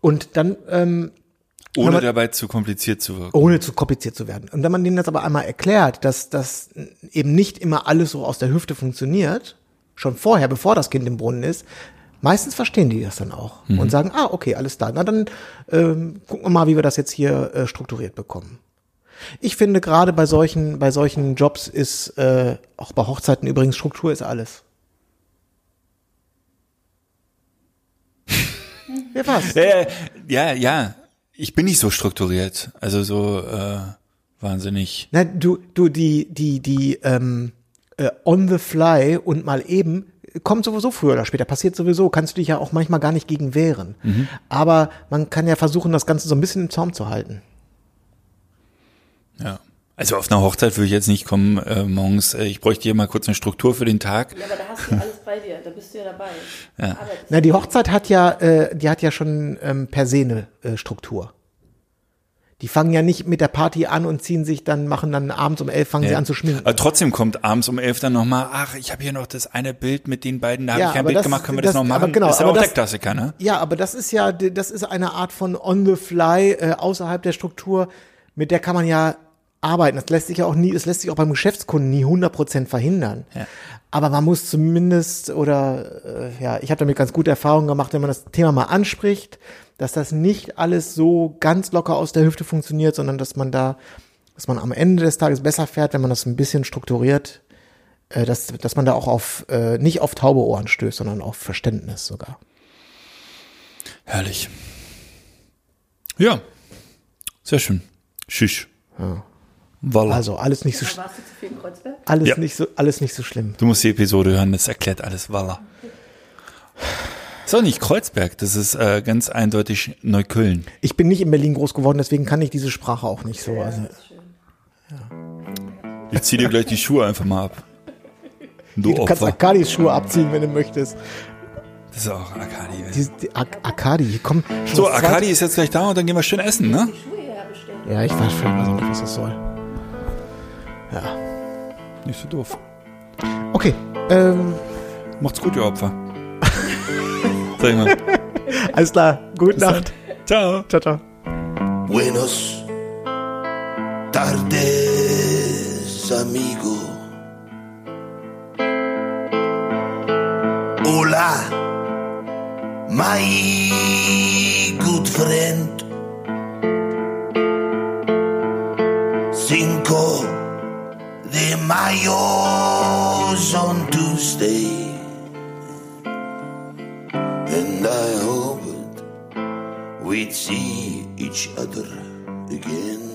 Und dann, ähm, Ohne man- dabei zu kompliziert zu wirken. ohne zu kompliziert zu werden. Und wenn man denen das aber einmal erklärt, dass das eben nicht immer alles so aus der Hüfte funktioniert, schon vorher, bevor das Kind im Brunnen ist, meistens verstehen die das dann auch und sagen, ah, okay, alles da. Na dann ähm, gucken wir mal, wie wir das jetzt hier äh, strukturiert bekommen. Ich finde gerade bei solchen, bei solchen Jobs ist, äh, auch bei Hochzeiten übrigens, Struktur ist alles. Ja, was? Äh, ja, ja. Ich bin nicht so strukturiert. Also so äh, wahnsinnig. Na, du, du, die, die, die, ähm, äh, on the fly und mal eben kommt sowieso früher oder später, passiert sowieso, kannst du dich ja auch manchmal gar nicht gegen wehren. Aber man kann ja versuchen, das Ganze so ein bisschen im Zaum zu halten. Ja. Also auf einer Hochzeit würde ich jetzt nicht kommen äh, morgens. Äh, ich bräuchte hier mal kurz eine Struktur für den Tag. Ja, aber da hast du alles bei dir, da bist du ja dabei. Ja. Na, die Hochzeit hat ja, äh, die hat ja schon ähm, per se eine äh, Struktur. Die fangen ja nicht mit der Party an und ziehen sich dann, machen dann abends um elf, fangen sie Ja. an zu schminken. Aber trotzdem kommt abends um elf dann nochmal, ach, ich habe hier noch das eine Bild mit den beiden, da habe Ja, ich kein Bild das- gemacht, können wir das, das- noch machen? aber genau, ist ja aber auch das- der Klassiker, ne? Ja, aber das ist ja, das ist eine Art von on the fly äh, außerhalb der Struktur, mit der kann man ja arbeiten. Das lässt sich ja auch nie, es lässt sich auch beim Geschäftskunden nie 100% verhindern. Ja. Aber man muss zumindest oder äh, ja, ich habe damit ganz gute Erfahrungen gemacht, wenn man das Thema mal anspricht, dass das nicht alles so ganz locker aus der Hüfte funktioniert, sondern dass man da, dass man am Ende des Tages besser fährt, wenn man das ein bisschen strukturiert, äh, dass, dass man da auch auf äh, nicht auf taube Ohren stößt, sondern auf Verständnis sogar. Herrlich. Ja. Sehr schön. Tschüss. Voilà. Also alles nicht so sch- Warst du zu viel in Kreuzberg? alles Ja. nicht so alles nicht so schlimm. Du musst die Episode hören, das erklärt alles. Voilà. ist auch nicht Kreuzberg, das ist äh, ganz eindeutig Neukölln. Ich bin nicht in Berlin groß geworden, deswegen kann ich diese Sprache auch nicht so. Also, Ich zieh dir gleich die Schuhe einfach mal ab. Du, du kannst Opfer. Arkadis Schuhe abziehen, wenn du möchtest. Das ist auch Arkadi. Die, die Ak Arkadi, komm. schon So, Arkadi ist jetzt gleich da und dann gehen wir schön essen, ne? Ja, ich weiß, weiß auch nicht, was das soll. Ja. Nicht so doof. Okay. Ähm, Macht's gut, ihr Opfer. Sag ich mal. alles klar. Gute Nacht. Ciao. Ciao, ciao. Buenos tardes, amigo. Hola, my good friend. De Mayo's on Tuesday. And I hoped we'd see each other again.